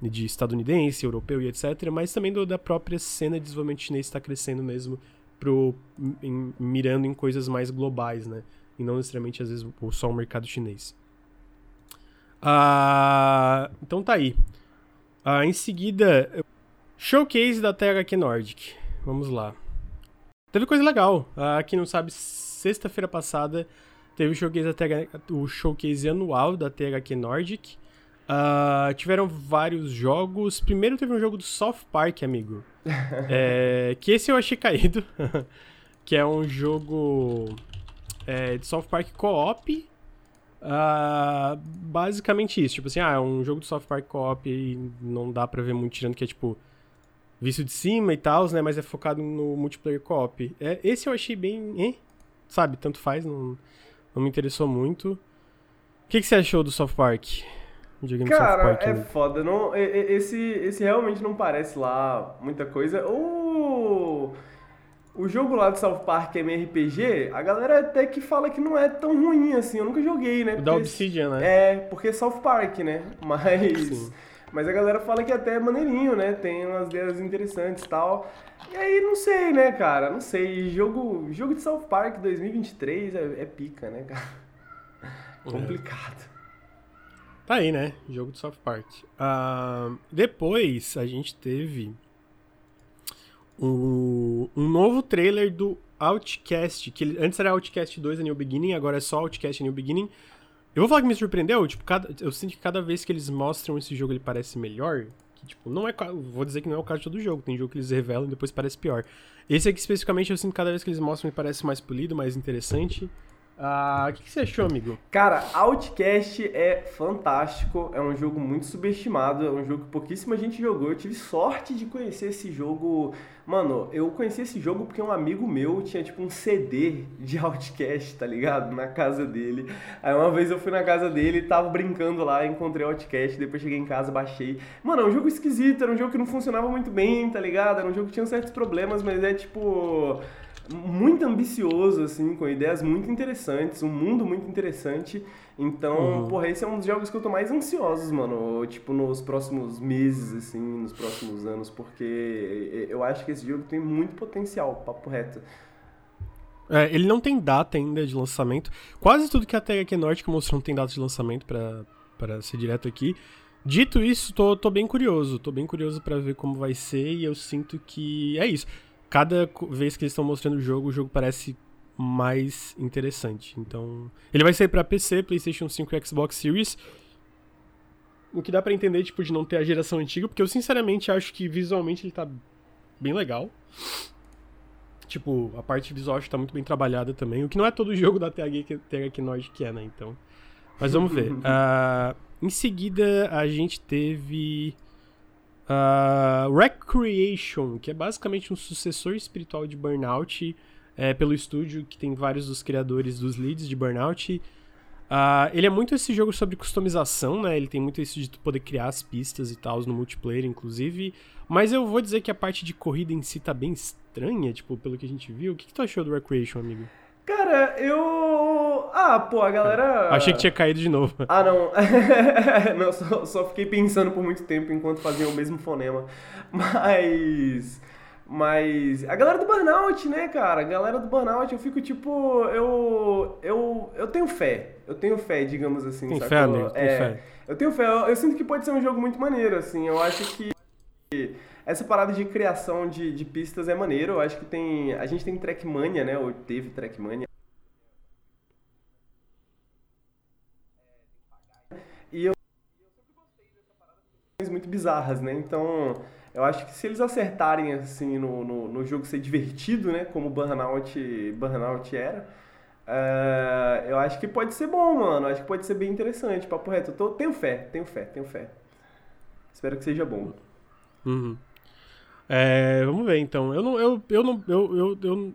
de estadunidense, europeu e etc., mas também do, da própria cena de desenvolvimento chinês está crescendo mesmo, pro, em, mirando em coisas mais globais, né? E não necessariamente, às vezes, só o mercado chinês. Ah, então tá aí. Ah, em seguida, showcase da THQ Nordic. Vamos lá. Teve coisa legal. Ah, quem não sabe, sexta-feira passada teve o showcase, da TH, o showcase anual da THQ Nordic. Uh, tiveram vários jogos. Primeiro teve um jogo do Soft Park, amigo. é, que esse eu achei caído. que é um jogo é, de Soft Park Co-op. Uh, basicamente isso, tipo assim, ah, é um jogo do South Park Co-op e não dá pra ver muito tirando que é tipo visto de cima e tal, né? Mas é focado no multiplayer co-op. É, esse eu achei bem. Hein? Sabe, tanto faz, não, não me interessou muito. O que, que você achou do South Park? Cara, Park, é né? foda. Não, esse, esse realmente não parece lá muita coisa. O. O jogo lá do South Park MRPG, a galera até que fala que não é tão ruim assim. Eu nunca joguei, né? Porque, da Obsidian, né? É, porque é South Park, né? Mas. Sim. Mas a galera fala que até é maneirinho, né? Tem umas ideias interessantes e tal. E aí, não sei, né, cara? Não sei. Jogo, jogo de South Park 2023 é, é pica, né, cara? É. Complicado. Tá aí, né? Jogo do South Park. Uh, depois a gente teve um, novo trailer do Outcast, que antes era Outcast 2 A New Beginning, agora é só Outcast A New Beginning. Eu vou falar que me surpreendeu, tipo, cada, eu sinto que cada vez que eles mostram esse jogo ele parece melhor. Que, tipo, não é. Vou dizer que não é o caso de todo jogo. Tem jogo que eles revelam e depois parece pior. Esse aqui especificamente eu sinto que cada vez que eles mostram ele parece mais polido, mais interessante. Ah, o que, que, você achou, amigo? Cara, Outcast é fantástico, é um jogo muito subestimado, é um jogo que pouquíssima gente jogou. Eu tive sorte de conhecer esse jogo. Mano, eu conheci esse jogo porque um amigo meu tinha tipo um CD de Outcast, tá ligado? Na casa dele. Aí uma vez eu fui na casa dele, tava brincando lá, encontrei Outcast, depois cheguei em casa, baixei. Mano, é um jogo esquisito, era um jogo que não funcionava muito bem, tá ligado? Era um jogo que tinha certos problemas, mas é tipo muito ambicioso, assim, com ideias muito interessantes, um mundo muito interessante. Então, uhum. porra, esse é um dos jogos que eu tô mais ansiosos, mano, tipo, nos próximos meses, assim, nos próximos anos, porque eu acho que esse jogo tem muito potencial, papo reto. É, ele não tem data ainda de lançamento. Quase tudo que a THQ Nordic mostrou não tem data de lançamento, para ser direto aqui. Dito isso, tô, tô bem curioso. Tô bem curioso para ver como vai ser e eu sinto que é isso cada vez que eles estão mostrando o jogo, o jogo parece mais interessante. Então, ele vai sair para PC, PlayStation 5 e Xbox Series. O que dá para entender, tipo, de não ter a geração antiga, porque eu sinceramente acho que visualmente ele tá bem legal. Tipo, a parte visual acho que tá muito bem trabalhada também, o que não é todo jogo da THQ, THQ Nordic que é, né? Então, mas vamos ver. uh, em seguida, a gente teve Uh, Recreation, que é basicamente um sucessor espiritual de Burnout, é, pelo estúdio que tem vários dos criadores dos leads de Burnout. Uh, ele é muito esse jogo sobre customização, né? Ele tem muito isso de tu poder criar as pistas e tal no multiplayer, inclusive. Mas eu vou dizer que a parte de corrida em si tá bem estranha, tipo, pelo que a gente viu. O que, que tu achou do Recreation, amigo? Cara, eu. Ah, pô, a galera. Achei que tinha caído de novo. Ah, não. não, só, só fiquei pensando por muito tempo enquanto fazia o mesmo fonema. Mas. Mas a galera do Burnout, né, cara? A galera do Burnout, eu fico tipo, eu eu eu tenho fé. Eu tenho fé, digamos assim, Tem fé, amigo, é, fé. Eu tenho fé. Eu, eu, sinto que pode ser um jogo muito maneiro, assim. Eu acho que essa parada de criação de, de pistas é maneiro. Eu acho que tem. A gente tem Trackmania, né? Ou teve Trackmania. E eu, sempre gostei dessa parada muito bizarras, né? Então, eu acho que se eles acertarem assim no, no, no jogo ser divertido, né? Como Burnout, Burnout era. Uh, eu acho que pode ser bom, mano. Acho que pode ser bem interessante. Papo reto. Eu tô, tenho fé, tenho fé, tenho fé. Espero que seja bom. Uhum. É, vamos ver então. Eu não, eu, eu não, eu, eu, eu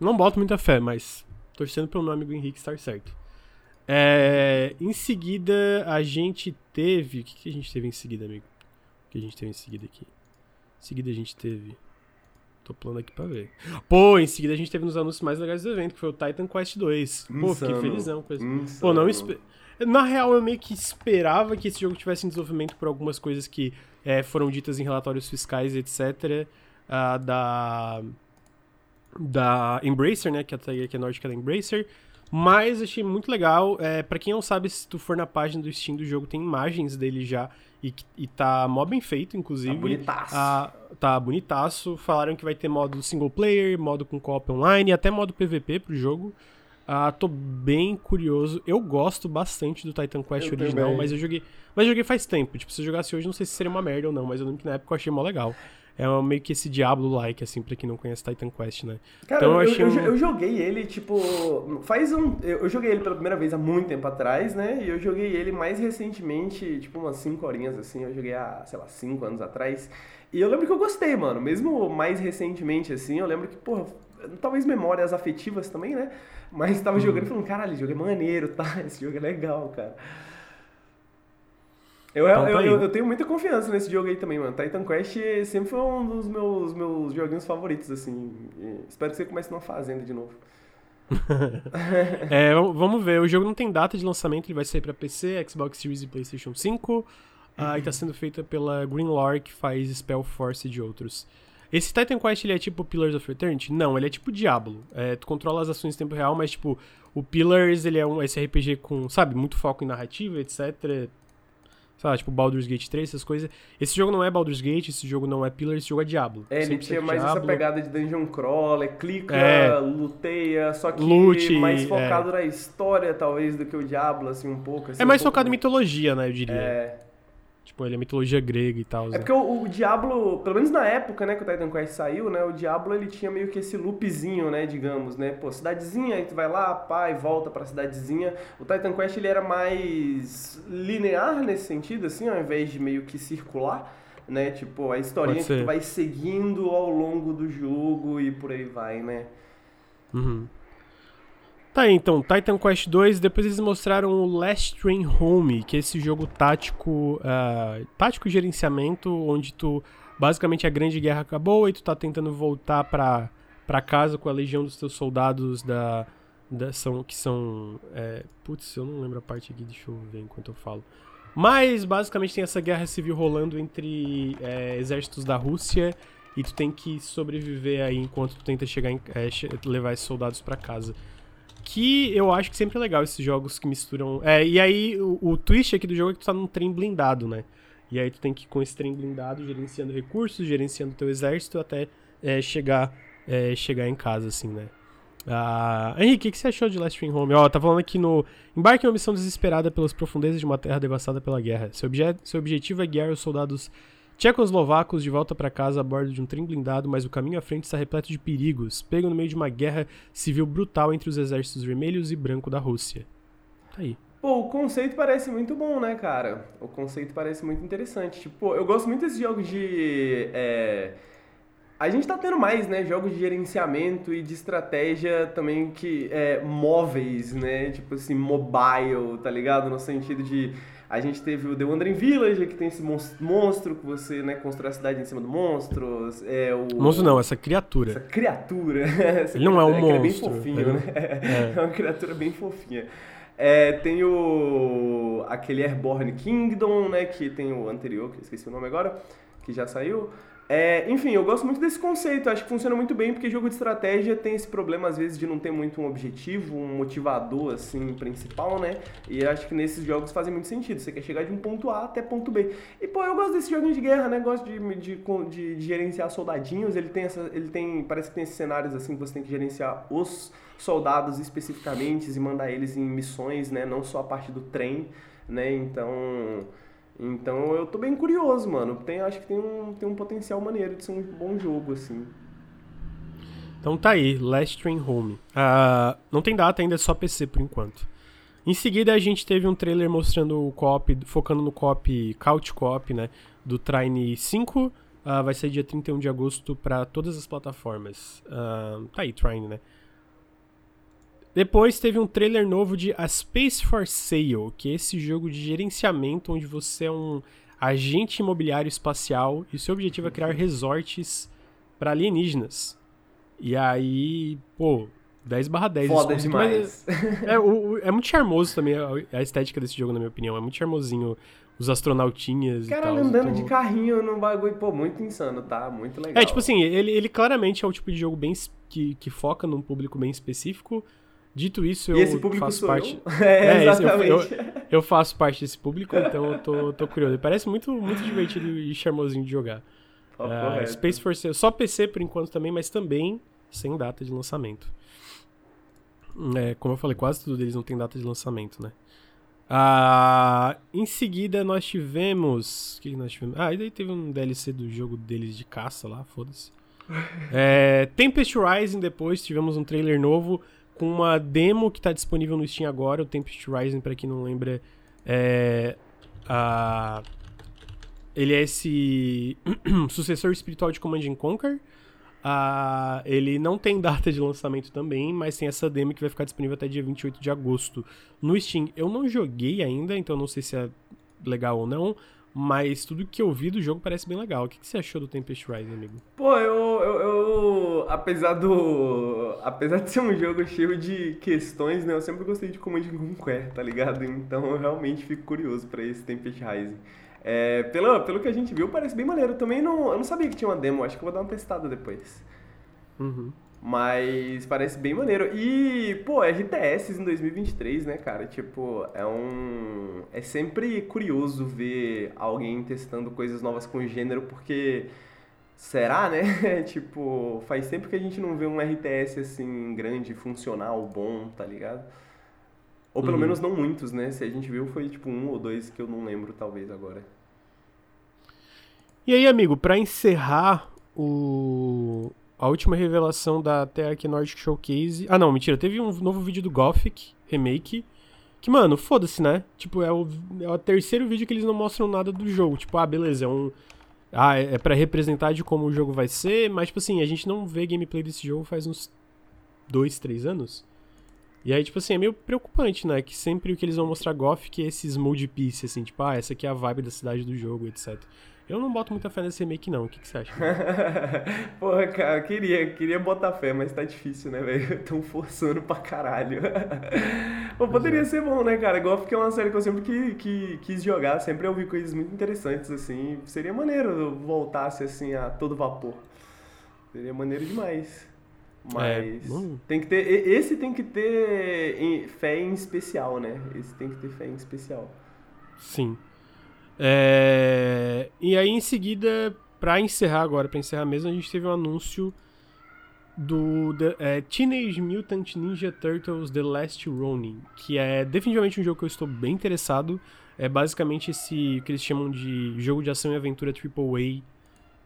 não boto muita fé, mas torcendo pelo meu amigo Henrique estar certo. É, em seguida, a gente teve. O que, que a gente teve em seguida, amigo? O que a gente teve em seguida aqui? Em seguida, a gente teve. Tô pulando aqui pra ver. Pô, em seguida a gente teve nos anúncios mais legais do evento, que foi o Titan Quest 2. Pô, Insano. fiquei felizão com isso. Pô, não esper... Na real, eu meio que esperava que esse jogo tivesse em desenvolvimento por algumas coisas que é, foram ditas em relatórios fiscais, etc. Uh, da. Da Embracer, né? Que é a nórdica da Embracer. Mas achei muito legal. É, para quem não sabe, se tu for na página do Steam do jogo, tem imagens dele já. E, e tá mó bem feito, inclusive. Tá bonitaço. Ah, tá bonitaço. Falaram que vai ter modo single player, modo com co-op online e até modo PVP pro jogo. Ah, tô bem curioso. Eu gosto bastante do Titan Quest eu original, também. mas eu joguei. Mas eu joguei faz tempo. Tipo, se eu jogasse hoje, não sei se seria uma merda ou não, mas eu lembro que na época eu achei mó legal. É meio que esse Diablo-like, assim, pra quem não conhece Titan Quest, né? Cara, então, eu, eu, um... eu, joguei ele, tipo, faz um... Eu joguei ele pela primeira vez há muito tempo atrás, né? E eu joguei ele mais recentemente, tipo, umas 5 horinhas, assim. Eu joguei há, sei lá, 5 anos atrás. E eu lembro que eu gostei, mano. Mesmo mais recentemente, assim, eu lembro que, porra, talvez memórias afetivas também, né? Mas tava hum. jogando e falando, caralho, esse jogo é maneiro, tá? Esse jogo é legal, cara. Eu, então, eu, tá eu, eu, tenho muita confiança nesse jogo aí também, mano. Titan Quest sempre foi um dos meus, meus joguinhos favoritos, assim. Espero que você comece numa fazenda de novo. é, vamos ver. O jogo não tem data de lançamento, ele vai sair pra PC, Xbox Series e PlayStation 5. Uhum. Ah, e tá sendo feita pela Greenlore, que faz Spell Force e outros. Esse Titan Quest, ele é tipo Pillars of Eternity? Não, ele é tipo Diablo. É, tu controla as ações em tempo real, mas tipo, o Pillars, ele é um esse RPG com, sabe, muito foco em narrativa, etc sei lá, tipo Baldur's Gate 3, essas coisas. Esse jogo não é Baldur's Gate, esse jogo não é Pillar, esse jogo é Diablo. É, ele tinha mais Diablo. essa pegada de dungeon crawler, clica, É. luteia, só que Lute, mais é. focado na história, talvez, do que o Diablo, assim, um pouco. assim, É mais um pouco- focado em mitologia, né, eu diria. É, Tipo, ele é mitologia grega e tal. É né? porque o, o Diablo, pelo menos na época, né, que o Titan Quest saiu, né, o Diablo ele tinha meio que esse loopzinho, né, digamos, né, pô, cidadezinha, aí tu vai lá, pá, e volta pra cidadezinha. O Titan Quest ele era mais linear nesse sentido, assim, ao invés de meio que circular, né, tipo, a historinha que tu vai seguindo ao longo do jogo e por aí vai, né. Uhum. Tá aí, então, Titan Quest 2, depois eles mostraram o Last Train Home, que é esse jogo tático, ah, tático gerenciamento, onde tu, basicamente a grande guerra acabou e tu tá tentando voltar pra, pra casa com a legião dos teus soldados da, da são, que são, é, putz, eu não lembro a parte aqui, deixa eu ver enquanto eu falo. Mas, basicamente, tem essa guerra civil rolando entre é, exércitos da Rússia e tu tem que sobreviver aí enquanto tu tenta chegar em, é, levar esses soldados pra casa. Que eu acho que sempre é legal esses jogos que misturam. É, e aí o, o twist aqui do jogo é que tu tá num trem blindado, né? E aí tu tem que ir com esse trem blindado, gerenciando recursos, gerenciando teu exército até é, chegar, é, chegar em casa, assim, né? Ah, Henrique, o que, você achou de Last Train Home? Ó, tá falando aqui no. Embarque em uma missão desesperada pelas profundezas de uma terra devastada pela guerra. Seu, obje- seu objetivo é guiar os soldados tchecoslovacos de volta pra casa a bordo de um trem blindado, mas o caminho à frente está repleto de perigos, pego no meio de uma guerra civil brutal entre os exércitos vermelhos e branco da Rússia. Tá aí. Pô, o conceito parece muito bom, né, cara? O conceito parece muito interessante. Tipo, eu gosto muito desses jogos de. é, A gente tá tendo mais, né? Jogos de gerenciamento e de estratégia também que. É, móveis, né? Tipo assim, mobile, tá ligado? No sentido de. A gente teve o The Wandering Village, que tem esse mons- monstro que você né, constrói a cidade em cima do monstro. É, o... Monstro não, essa Essa criatura. criatura. Essa Ele não é um criatura, monstro, É bem fofinho, ele- né? É. uma criatura bem fofinha. É, tem o. aquele Airborne Kingdom, né? Que tem o anterior, que eu esqueci o nome agora, que já saiu. É, enfim, eu gosto muito desse conceito, acho que funciona muito bem, porque jogo de estratégia tem esse problema, às vezes, de não ter muito um objetivo, um motivador, assim, principal, né? E acho que nesses jogos fazem muito sentido. Você quer chegar de um ponto A até ponto B. E, pô, eu gosto desse joguinho de guerra, né? Gosto de, de, de, de gerenciar soldadinhos. Ele tem essa. Ele tem. Parece que tem esses cenários assim que você tem que gerenciar os soldados especificamente e mandar eles em missões, né? Não só a parte do trem, né? Então. Então eu tô bem curioso, mano. Tem, acho que tem um, tem um potencial maneiro de ser um bom jogo, assim. Então tá aí, Last Train Home. Ah, não tem data ainda, é só PC por enquanto. Em seguida a gente teve um trailer mostrando o co-op, focando no co-op, Couch Co-op, né, do Trine 5. Ah, vai sair dia 31 de agosto para todas as plataformas. Ah, tá aí, Trine, né. Depois teve um trailer novo de A Space for Sale, que é esse jogo de gerenciamento onde você é um agente imobiliário espacial e seu objetivo é criar resorts para alienígenas. E aí, pô, 10 barra 10. esse Foda mas demais. É, o- o- é muito charmoso também a, estética desse jogo, na minha opinião. É muito charmosinho. Os astronautinhas e Caralho, tal. andando então- de carrinho num bagulho, pô, muito insano, tá? Muito legal. É, tipo assim, ele, ele claramente é o tipo de jogo bem que, que foca num público bem específico. Dito isso, eu faço parte. eu? É, É, esse- eu- exatamente. Eu faço parte desse público, então eu tô, tô curioso. Parece muito, muito divertido e charmosinho de jogar. Correto. Space Force só PC por enquanto também, mas também sem data de lançamento. É, como eu falei, quase tudo deles não tem data de lançamento, né? Ah, em seguida nós tivemos. O que que nós tivemos? Ah, e daí teve um DLC do jogo deles de caça lá, foda-se. É, Tempest Rising depois, tivemos um trailer novo com uma demo que tá disponível no Steam agora. O Tempest Rising, pra quem não lembra, é. A, ele é esse sucessor espiritual de Command and Conquer. Ah, ele não tem data de lançamento também, mas tem essa demo que vai ficar disponível até dia 28 de agosto no Steam. Eu não joguei ainda, então não sei se é legal ou não, mas tudo que eu vi do jogo parece bem legal. O que, que você achou do Tempest Rising, amigo? Pô, eu- Apesar do. Apesar de ser um jogo cheio de questões, né? Eu sempre gostei de Command and Conquer, tá ligado? Então eu realmente fico curioso pra esse Tempest Rising. É, pelo, pelo que a gente viu, parece bem maneiro. Também não, eu não sabia que tinha uma demo, acho que eu vou dar uma testada depois. Uhum. Mas parece bem maneiro. E, pô, RTS em 2023, né, cara? Tipo, é um. É sempre curioso ver alguém testando coisas novas com o gênero, porque. Será, né? tipo, faz tempo que a gente não vê um RTS assim, grande, funcional, bom, tá ligado? Ou pelo uhum. menos não muitos, né? Se a gente viu, foi tipo um ou dois que eu não lembro, talvez, agora. E aí, amigo, para encerrar o, a última revelação da Tech Nordic Showcase. Ah, não, mentira. Teve um novo vídeo do Gothic Remake. Que, mano, foda-se, né? Tipo, é o, é o terceiro vídeo que eles não mostram nada do jogo. Tipo, ah, beleza, é um. Ah, é, é pra representar de como o jogo vai ser, mas, tipo assim, a gente não vê gameplay desse jogo faz uns dois, três anos. E aí, tipo assim, é meio preocupante, né? Que sempre o que eles vão mostrar Gothic é esses mood piece, assim, tipo, ah, essa aqui é a vibe da cidade do jogo, etc. Eu não boto muita fé nesse remake, não. O que, que você acha? Porra, cara, queria, queria botar fé, mas tá difícil, né, velho? Tão forçando pra caralho. Pô, poderia é. ser bom, né, cara? Igual porque é uma série que eu sempre que, que, quis jogar, sempre ouvi coisas muito interessantes, assim. Seria maneiro voltasse, assim, a todo vapor. Seria maneiro demais. Mas é, tem que ter. Esse tem que ter fé em especial, né? Esse tem que ter fé em especial. Sim. É... E aí, em seguida, para encerrar agora, para encerrar mesmo, a gente teve um anúncio do The, é, Teenage Mutant Ninja Turtles The Last Ronin, que é definitivamente um jogo que eu estou bem interessado. É basicamente esse que eles chamam de jogo de ação e aventura AAA,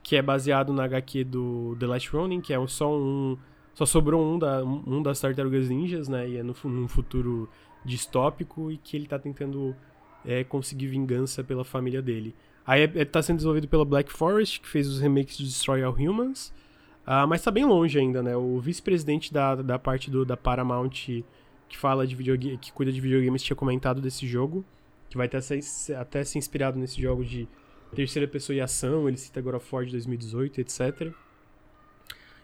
que é baseado na HQ do The Last Ronin, que é só um. Só sobrou um, da, um das tartarugas ninjas, né? E é no, num futuro distópico e que ele tá tentando é, conseguir vingança pela família dele. Aí é, é, tá sendo desenvolvido pela Black Forest, que fez os remakes de Destroy All Humans. Uh, mas tá bem longe ainda, né? O vice-presidente da, da parte do, da Paramount que fala de videogame, que cuida de videogames tinha comentado desse jogo, que vai até ser, até ser inspirado nesse jogo de terceira pessoa e ação, ele cita of War de 2018, etc.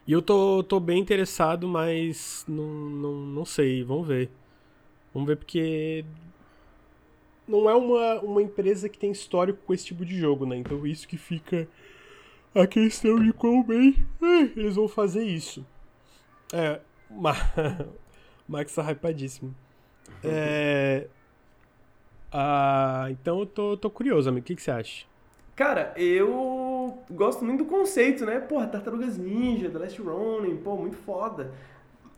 E eu tô, tô bem interessado, mas não, não, não sei, vamos ver. Vamos ver porque não é uma, uma empresa que tem histórico com esse tipo de jogo, né? Então isso que fica a questão de quão bem eh, eles vão fazer isso. É, Max tá hypadíssimo. É, então eu tô, tô curioso, amigo. O que, que você acha? Cara, eu gosto muito do conceito, né? Porra, Tartarugas Ninja, The Last Ronin, pô, muito foda.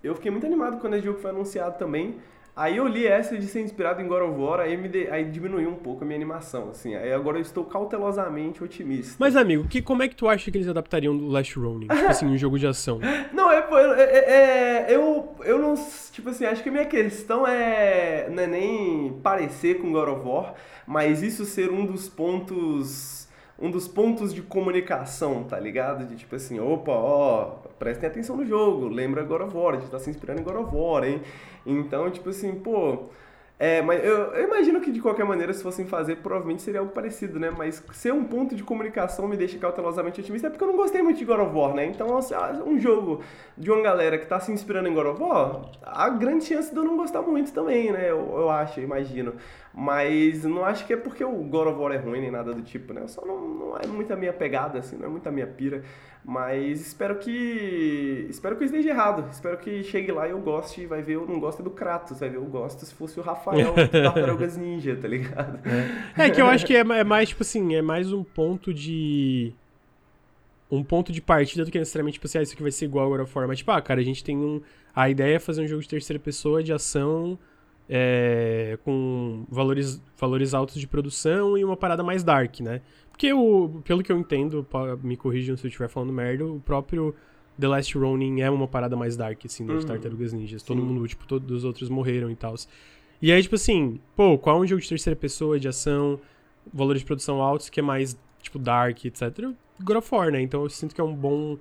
Eu fiquei muito animado quando esse jogo foi anunciado também. Aí eu li essa de ser inspirado em God of War, aí, me de... aí diminuiu um pouco a minha animação, assim. Aí agora eu estou cautelosamente otimista. Mas, amigo, que, como é que tu acha que eles adaptariam do Last Ronin? Tipo assim, um jogo de ação. Não, é, é, é, eu, eu não... Tipo assim, acho que a minha questão é... Não é nem parecer com God of War, mas isso ser um dos pontos um dos pontos de comunicação, tá ligado? De tipo assim, opa, ó, prestem atenção no jogo, lembra God of War, a gente tá se inspirando em God of War, hein? Então, tipo assim, pô, é, mas eu, eu, imagino que de qualquer maneira, se fossem fazer, provavelmente seria algo parecido, né? Mas ser um ponto de comunicação me deixa cautelosamente otimista, é porque eu não gostei muito de God of War, né? Então, assim, um jogo de uma galera que tá se inspirando em God of War, há grande chance de eu não gostar muito também, né? Eu, eu acho, eu imagino. Mas não acho que é porque o God of War é ruim nem nada do tipo, né? Só não, não é muito a minha pegada, assim, não é muito a minha pira. Mas espero que. Espero que eu esteja errado. Espero que chegue lá e eu goste. Vai ver, eu não gosto do Kratos. Vai ver, eu gosto se fosse o Rafael do Tartarugas Ninja, tá ligado? É. é que eu acho que é, é mais, tipo assim, é mais um ponto de um ponto de partida do que necessariamente, tipo assim, ah, isso aqui vai ser igual agora forma. Tipo, ah, cara, a gente tem um. A ideia é fazer um jogo de terceira pessoa de ação é, com valores, valores altos de produção e uma parada mais dark, né? Porque, o, pelo que eu entendo, me corrijam se eu estiver falando merda, o próprio The Last Ronin é uma parada mais dark, assim, das uhum. Tartarugas Ninjas. Todo Sim. mundo, tipo, todos os outros morreram e tal. E aí, tipo assim, pô, qual é um jogo de terceira pessoa, de ação, valores de produção altos, que é mais, tipo, dark, etc. God of War, né? Então eu sinto que é um bom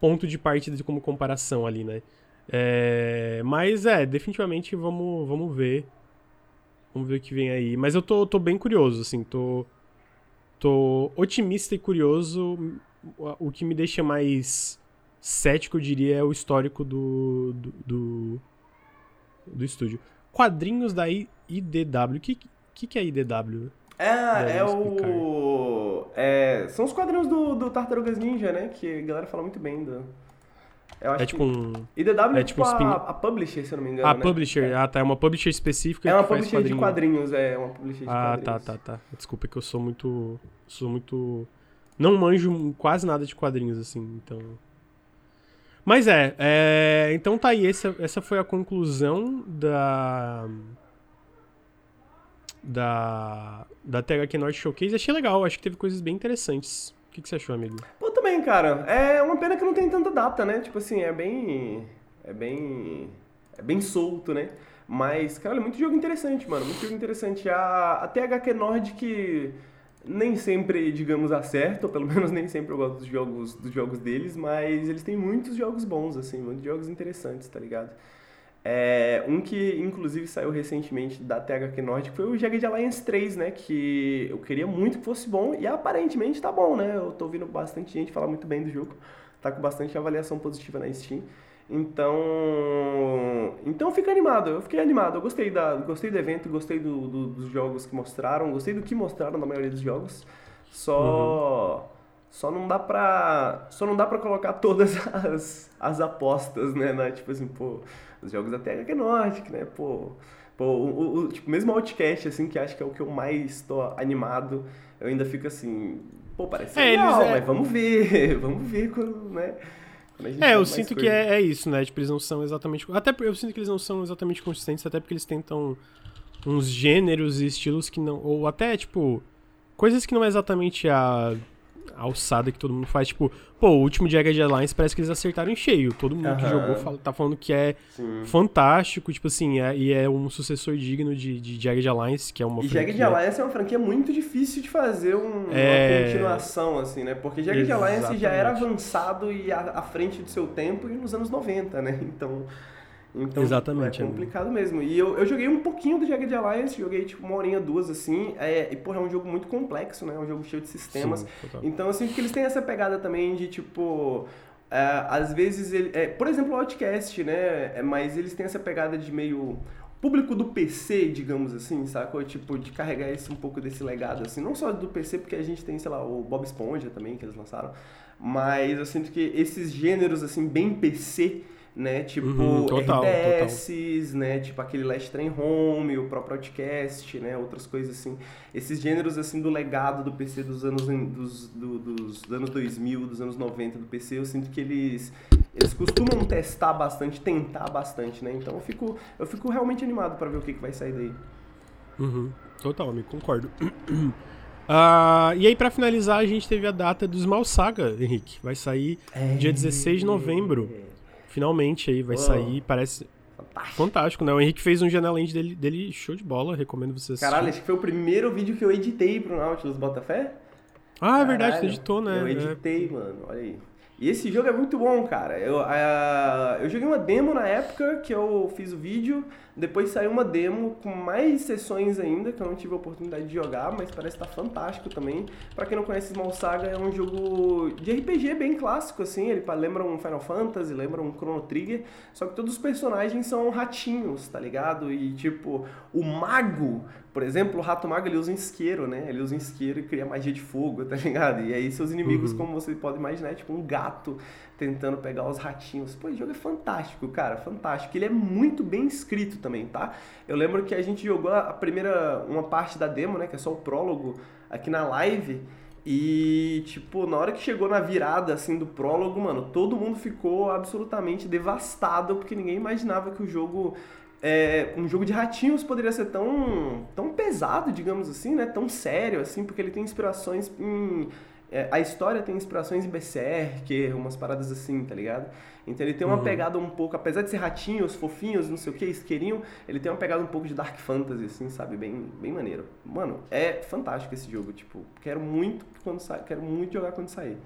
ponto de partida de como comparação ali, né? É... Mas é, definitivamente vamos, vamos ver. Vamos ver o que vem aí. Mas eu tô, tô bem curioso, assim, tô tô otimista e curioso. O que me deixa mais cético, eu diria, é o histórico do, do, do, do estúdio. Quadrinhos da IDW. O que, que, que é IDW? É, é o. É, são os quadrinhos do, do Tartarugas Ninja, né? Que a galera fala muito bem do. Eu acho É tipo um. IDW é, é tipo tipo um spin- a, a publisher, se eu não me engano, Ah, né? publisher. É, Ah, tá. É uma publisher específica É uma publisher de quadrinho. quadrinhos, é uma publisher de Ah, tá, quadrinhos. tá, tá. Desculpa que eu sou muito. Sou muito. Não manjo quase nada de quadrinhos, assim, então. Mas é, é, então tá aí, essa, essa foi a conclusão da. Da. Da THQ Norte Showcase. Achei legal, acho que teve coisas bem interessantes. O que, que você achou, amigo? Pô, também, cara. É uma pena que não tem tanta data, né? Tipo assim, é bem. É bem. É bem solto, né? Mas, cara, é muito jogo interessante, mano. Muito jogo interessante. A, a THQ Nordic nem sempre, digamos, acerta, ou pelo menos nem sempre eu gosto dos jogos, dos jogos deles, mas eles têm muitos jogos bons, assim, muitos jogos interessantes, tá ligado? É, um que, inclusive, saiu recentemente da THQ Nordic foi o Jagged Alliance 3, né? Que eu queria muito que fosse bom e aparentemente tá bom, né? Eu tô ouvindo bastante gente falar muito bem do jogo. Tá com bastante avaliação positiva na Steam. Então, então eu fico animado, eu fiquei animado, eu gostei, da, gostei do evento, gostei do, do- dos jogos que mostraram, gostei do que mostraram na maioria dos jogos. Só só não dá pra só não dá para colocar todas as, as apostas, né, na, tipo assim, pô, os jogos da THQ Nordic, né, pô, pô, o, o- tipo, mesmo o Outcast assim, que acho que é o que eu mais tô animado, eu ainda fico assim, pô, parece É, legal, é- mas vamos ver, vamos ver quando, né? quando É, eu sinto que coisa. é, é isso, né? Tipo, eles não são exatamente. Até eu sinto que eles não são exatamente consistentes, até porque eles tentam uns gêneros e estilos que não. Ou até, tipo, coisas que não é exatamente a alçada que todo mundo faz. Tipo, pô, o último Jagged Alliance parece que eles acertaram em cheio. Todo mundo que Aham. jogou fala- tá falando que é Sim. fantástico, tipo assim, é- e é um sucessor digno de, de Jagged Alliance, que é uma E Jagged franquia- Alliance é uma franquia muito difícil de fazer um- É. uma continuação, assim, né? Porque Jagged Alliance já era Exatamente. avançado e à, à frente do seu tempo e nos anos 90, né? Então, então Exatamente, é complicado mesmo. E eu, eu joguei um pouquinho do Jagged Alliance, joguei tipo uma horinha, duas, assim. É, e, porra, é um jogo muito complexo, né? É um jogo cheio de sistemas. Sim. Então eu sinto que eles têm essa pegada também de tipo. é, às vezes, ele, é, por exemplo, o Outcast, né? É, mas eles têm essa pegada de meio. Público do PC, digamos assim, sacou? Tipo, de carregar esse, um pouco desse legado, assim. Não só do PC, porque a gente tem, sei lá, o Bob Esponja também, que eles lançaram. Mas eu sinto que esses gêneros, assim, bem PC, né? Tipo, Uhum, total, RTS, né? Tipo aquele Last Train Home, o próprio Outcast, né? Outras coisas assim. Esses gêneros, assim, do legado do PC dos anos, dos, do- dos anos 2000, dos anos 90 do PC, eu sinto que eles, eles costumam testar bastante, tentar bastante, né? Então eu fico, eu fico realmente animado pra ver o que, que vai sair daí. Uhum, total, amigo, concordo. Ah, e aí, pra finalizar, a gente teve a data do Small Saga, Henrique. Vai sair dia 16 de novembro. Finalmente aí, vai Uou. sair, parece Fantástico. fantástico, né? O Henrique fez um janela dele, dele show de bola, recomendo você assistir. Caralho, acho que foi o primeiro vídeo que eu editei pro Nautilus Botafé. ah, é verdade, você editou, né? Eu É. editei, mano, olha aí. E esse jogo é muito bom, cara. Eu, ah, eu joguei uma demo na época que eu fiz o vídeo, depois saiu uma demo com mais sessões ainda, que eu não tive a oportunidade de jogar, mas parece estar fantástico também. Pra quem não conhece, Small Saga é um jogo de RPG bem clássico, assim, ele lembra um Final Fantasy, lembra um Chrono Trigger, só que todos os personagens são ratinhos, tá ligado? E tipo, o mago, por exemplo, o rato mago ele usa um isqueiro, né? Ele usa um isqueiro e cria magia de fogo, tá ligado? E aí seus inimigos, Uhum. como você pode imaginar, é tipo um gato tentando pegar os ratinhos. Pô, o jogo é fantástico, cara, fantástico. Ele é muito bem escrito também, tá? Eu lembro que a gente jogou a primeira, uma parte da demo, né? Que é só o prólogo aqui na live. E, tipo, na hora que chegou na virada, assim, do prólogo, mano, todo mundo ficou absolutamente devastado, porque ninguém imaginava que o jogo, é, um jogo de ratinhos poderia ser tão, tão pesado, digamos assim, né? Tão sério, assim, porque ele tem inspirações em... é, a história tem inspirações em Berserk, umas paradas assim, tá ligado? Então ele tem uma Uhum. pegada um pouco, apesar de ser ratinhos, fofinhos, não sei o que, isqueirinho, ele tem uma pegada um pouco de Dark Fantasy, assim, sabe? Bem, bem maneiro. Mano, é fantástico esse jogo, tipo, quero muito quando sair, quero muito jogar quando sair.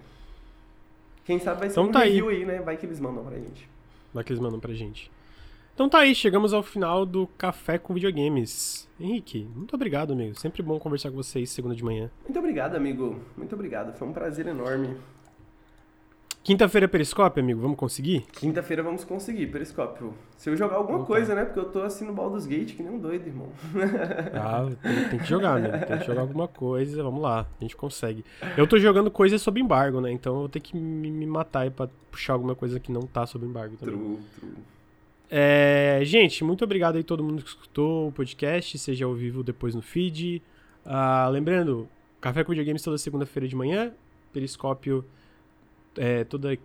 Quem sabe vai ser Então um tá aí. review aí. né? Vai que eles mandam pra gente. Lá que eles mandam pra gente. Então tá aí, chegamos ao final do Café com Videogames. Henrique, muito obrigado, amigo. Sempre bom conversar com vocês segunda de manhã. Muito obrigado, amigo. Muito obrigado. Foi um prazer enorme. Quinta-feira Periscope, amigo, vamos conseguir? Quinta-feira vamos conseguir, Periscope. Se eu jogar alguma Opa. coisa, né? Porque eu tô assim no Baldur's Gate que nem um doido, irmão. Ah, tem, tem, que jogar, amigo. Tem que jogar alguma coisa, vamos lá, a gente consegue. Eu tô jogando coisas sob embargo, né? Então eu vou ter que me, me matar aí pra puxar alguma coisa que não tá sob embargo também. True, true. É, gente, muito obrigado aí todo mundo que escutou o podcast, seja ao vivo depois no feed. Ah, lembrando, Café com Videogames toda segunda-feira de manhã, Periscópio é, toda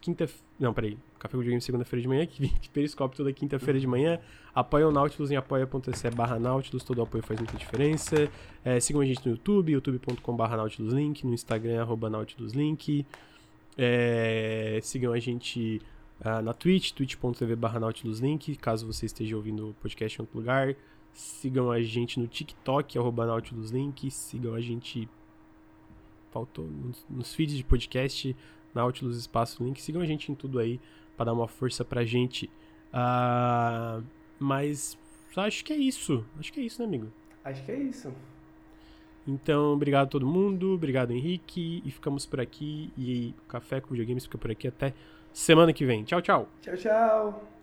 quinta. Não, peraí. Café com Videogame segunda-feira de manhã, Periscópio toda quinta-feira de manhã. Apoia o Nautilus em apoia.se barra Nautilus, todo apoio faz muita diferença. É, sigam a gente no YouTube, youtube.com barra Nautilus Link, no Instagram, arroba Nautilus Link. É, sigam a gente uh, na Twitch, twitch.tv barra Nautilus Link, caso você esteja ouvindo o podcast em outro lugar. Sigam a gente no TikTok, arroba Nautilus Link. Sigam a gente. Faltou nos, nos feeds de podcast Nautilus Espaço Link. Sigam a gente em tudo aí para dar uma força pra gente. Uh, mas acho que é isso. Acho que é isso, né, amigo? Acho que é isso. Então, obrigado a todo mundo. Obrigado, Henrique. E ficamos por aqui. E o Café com Videogames fica por aqui até semana que vem. Tchau, tchau. Tchau, tchau.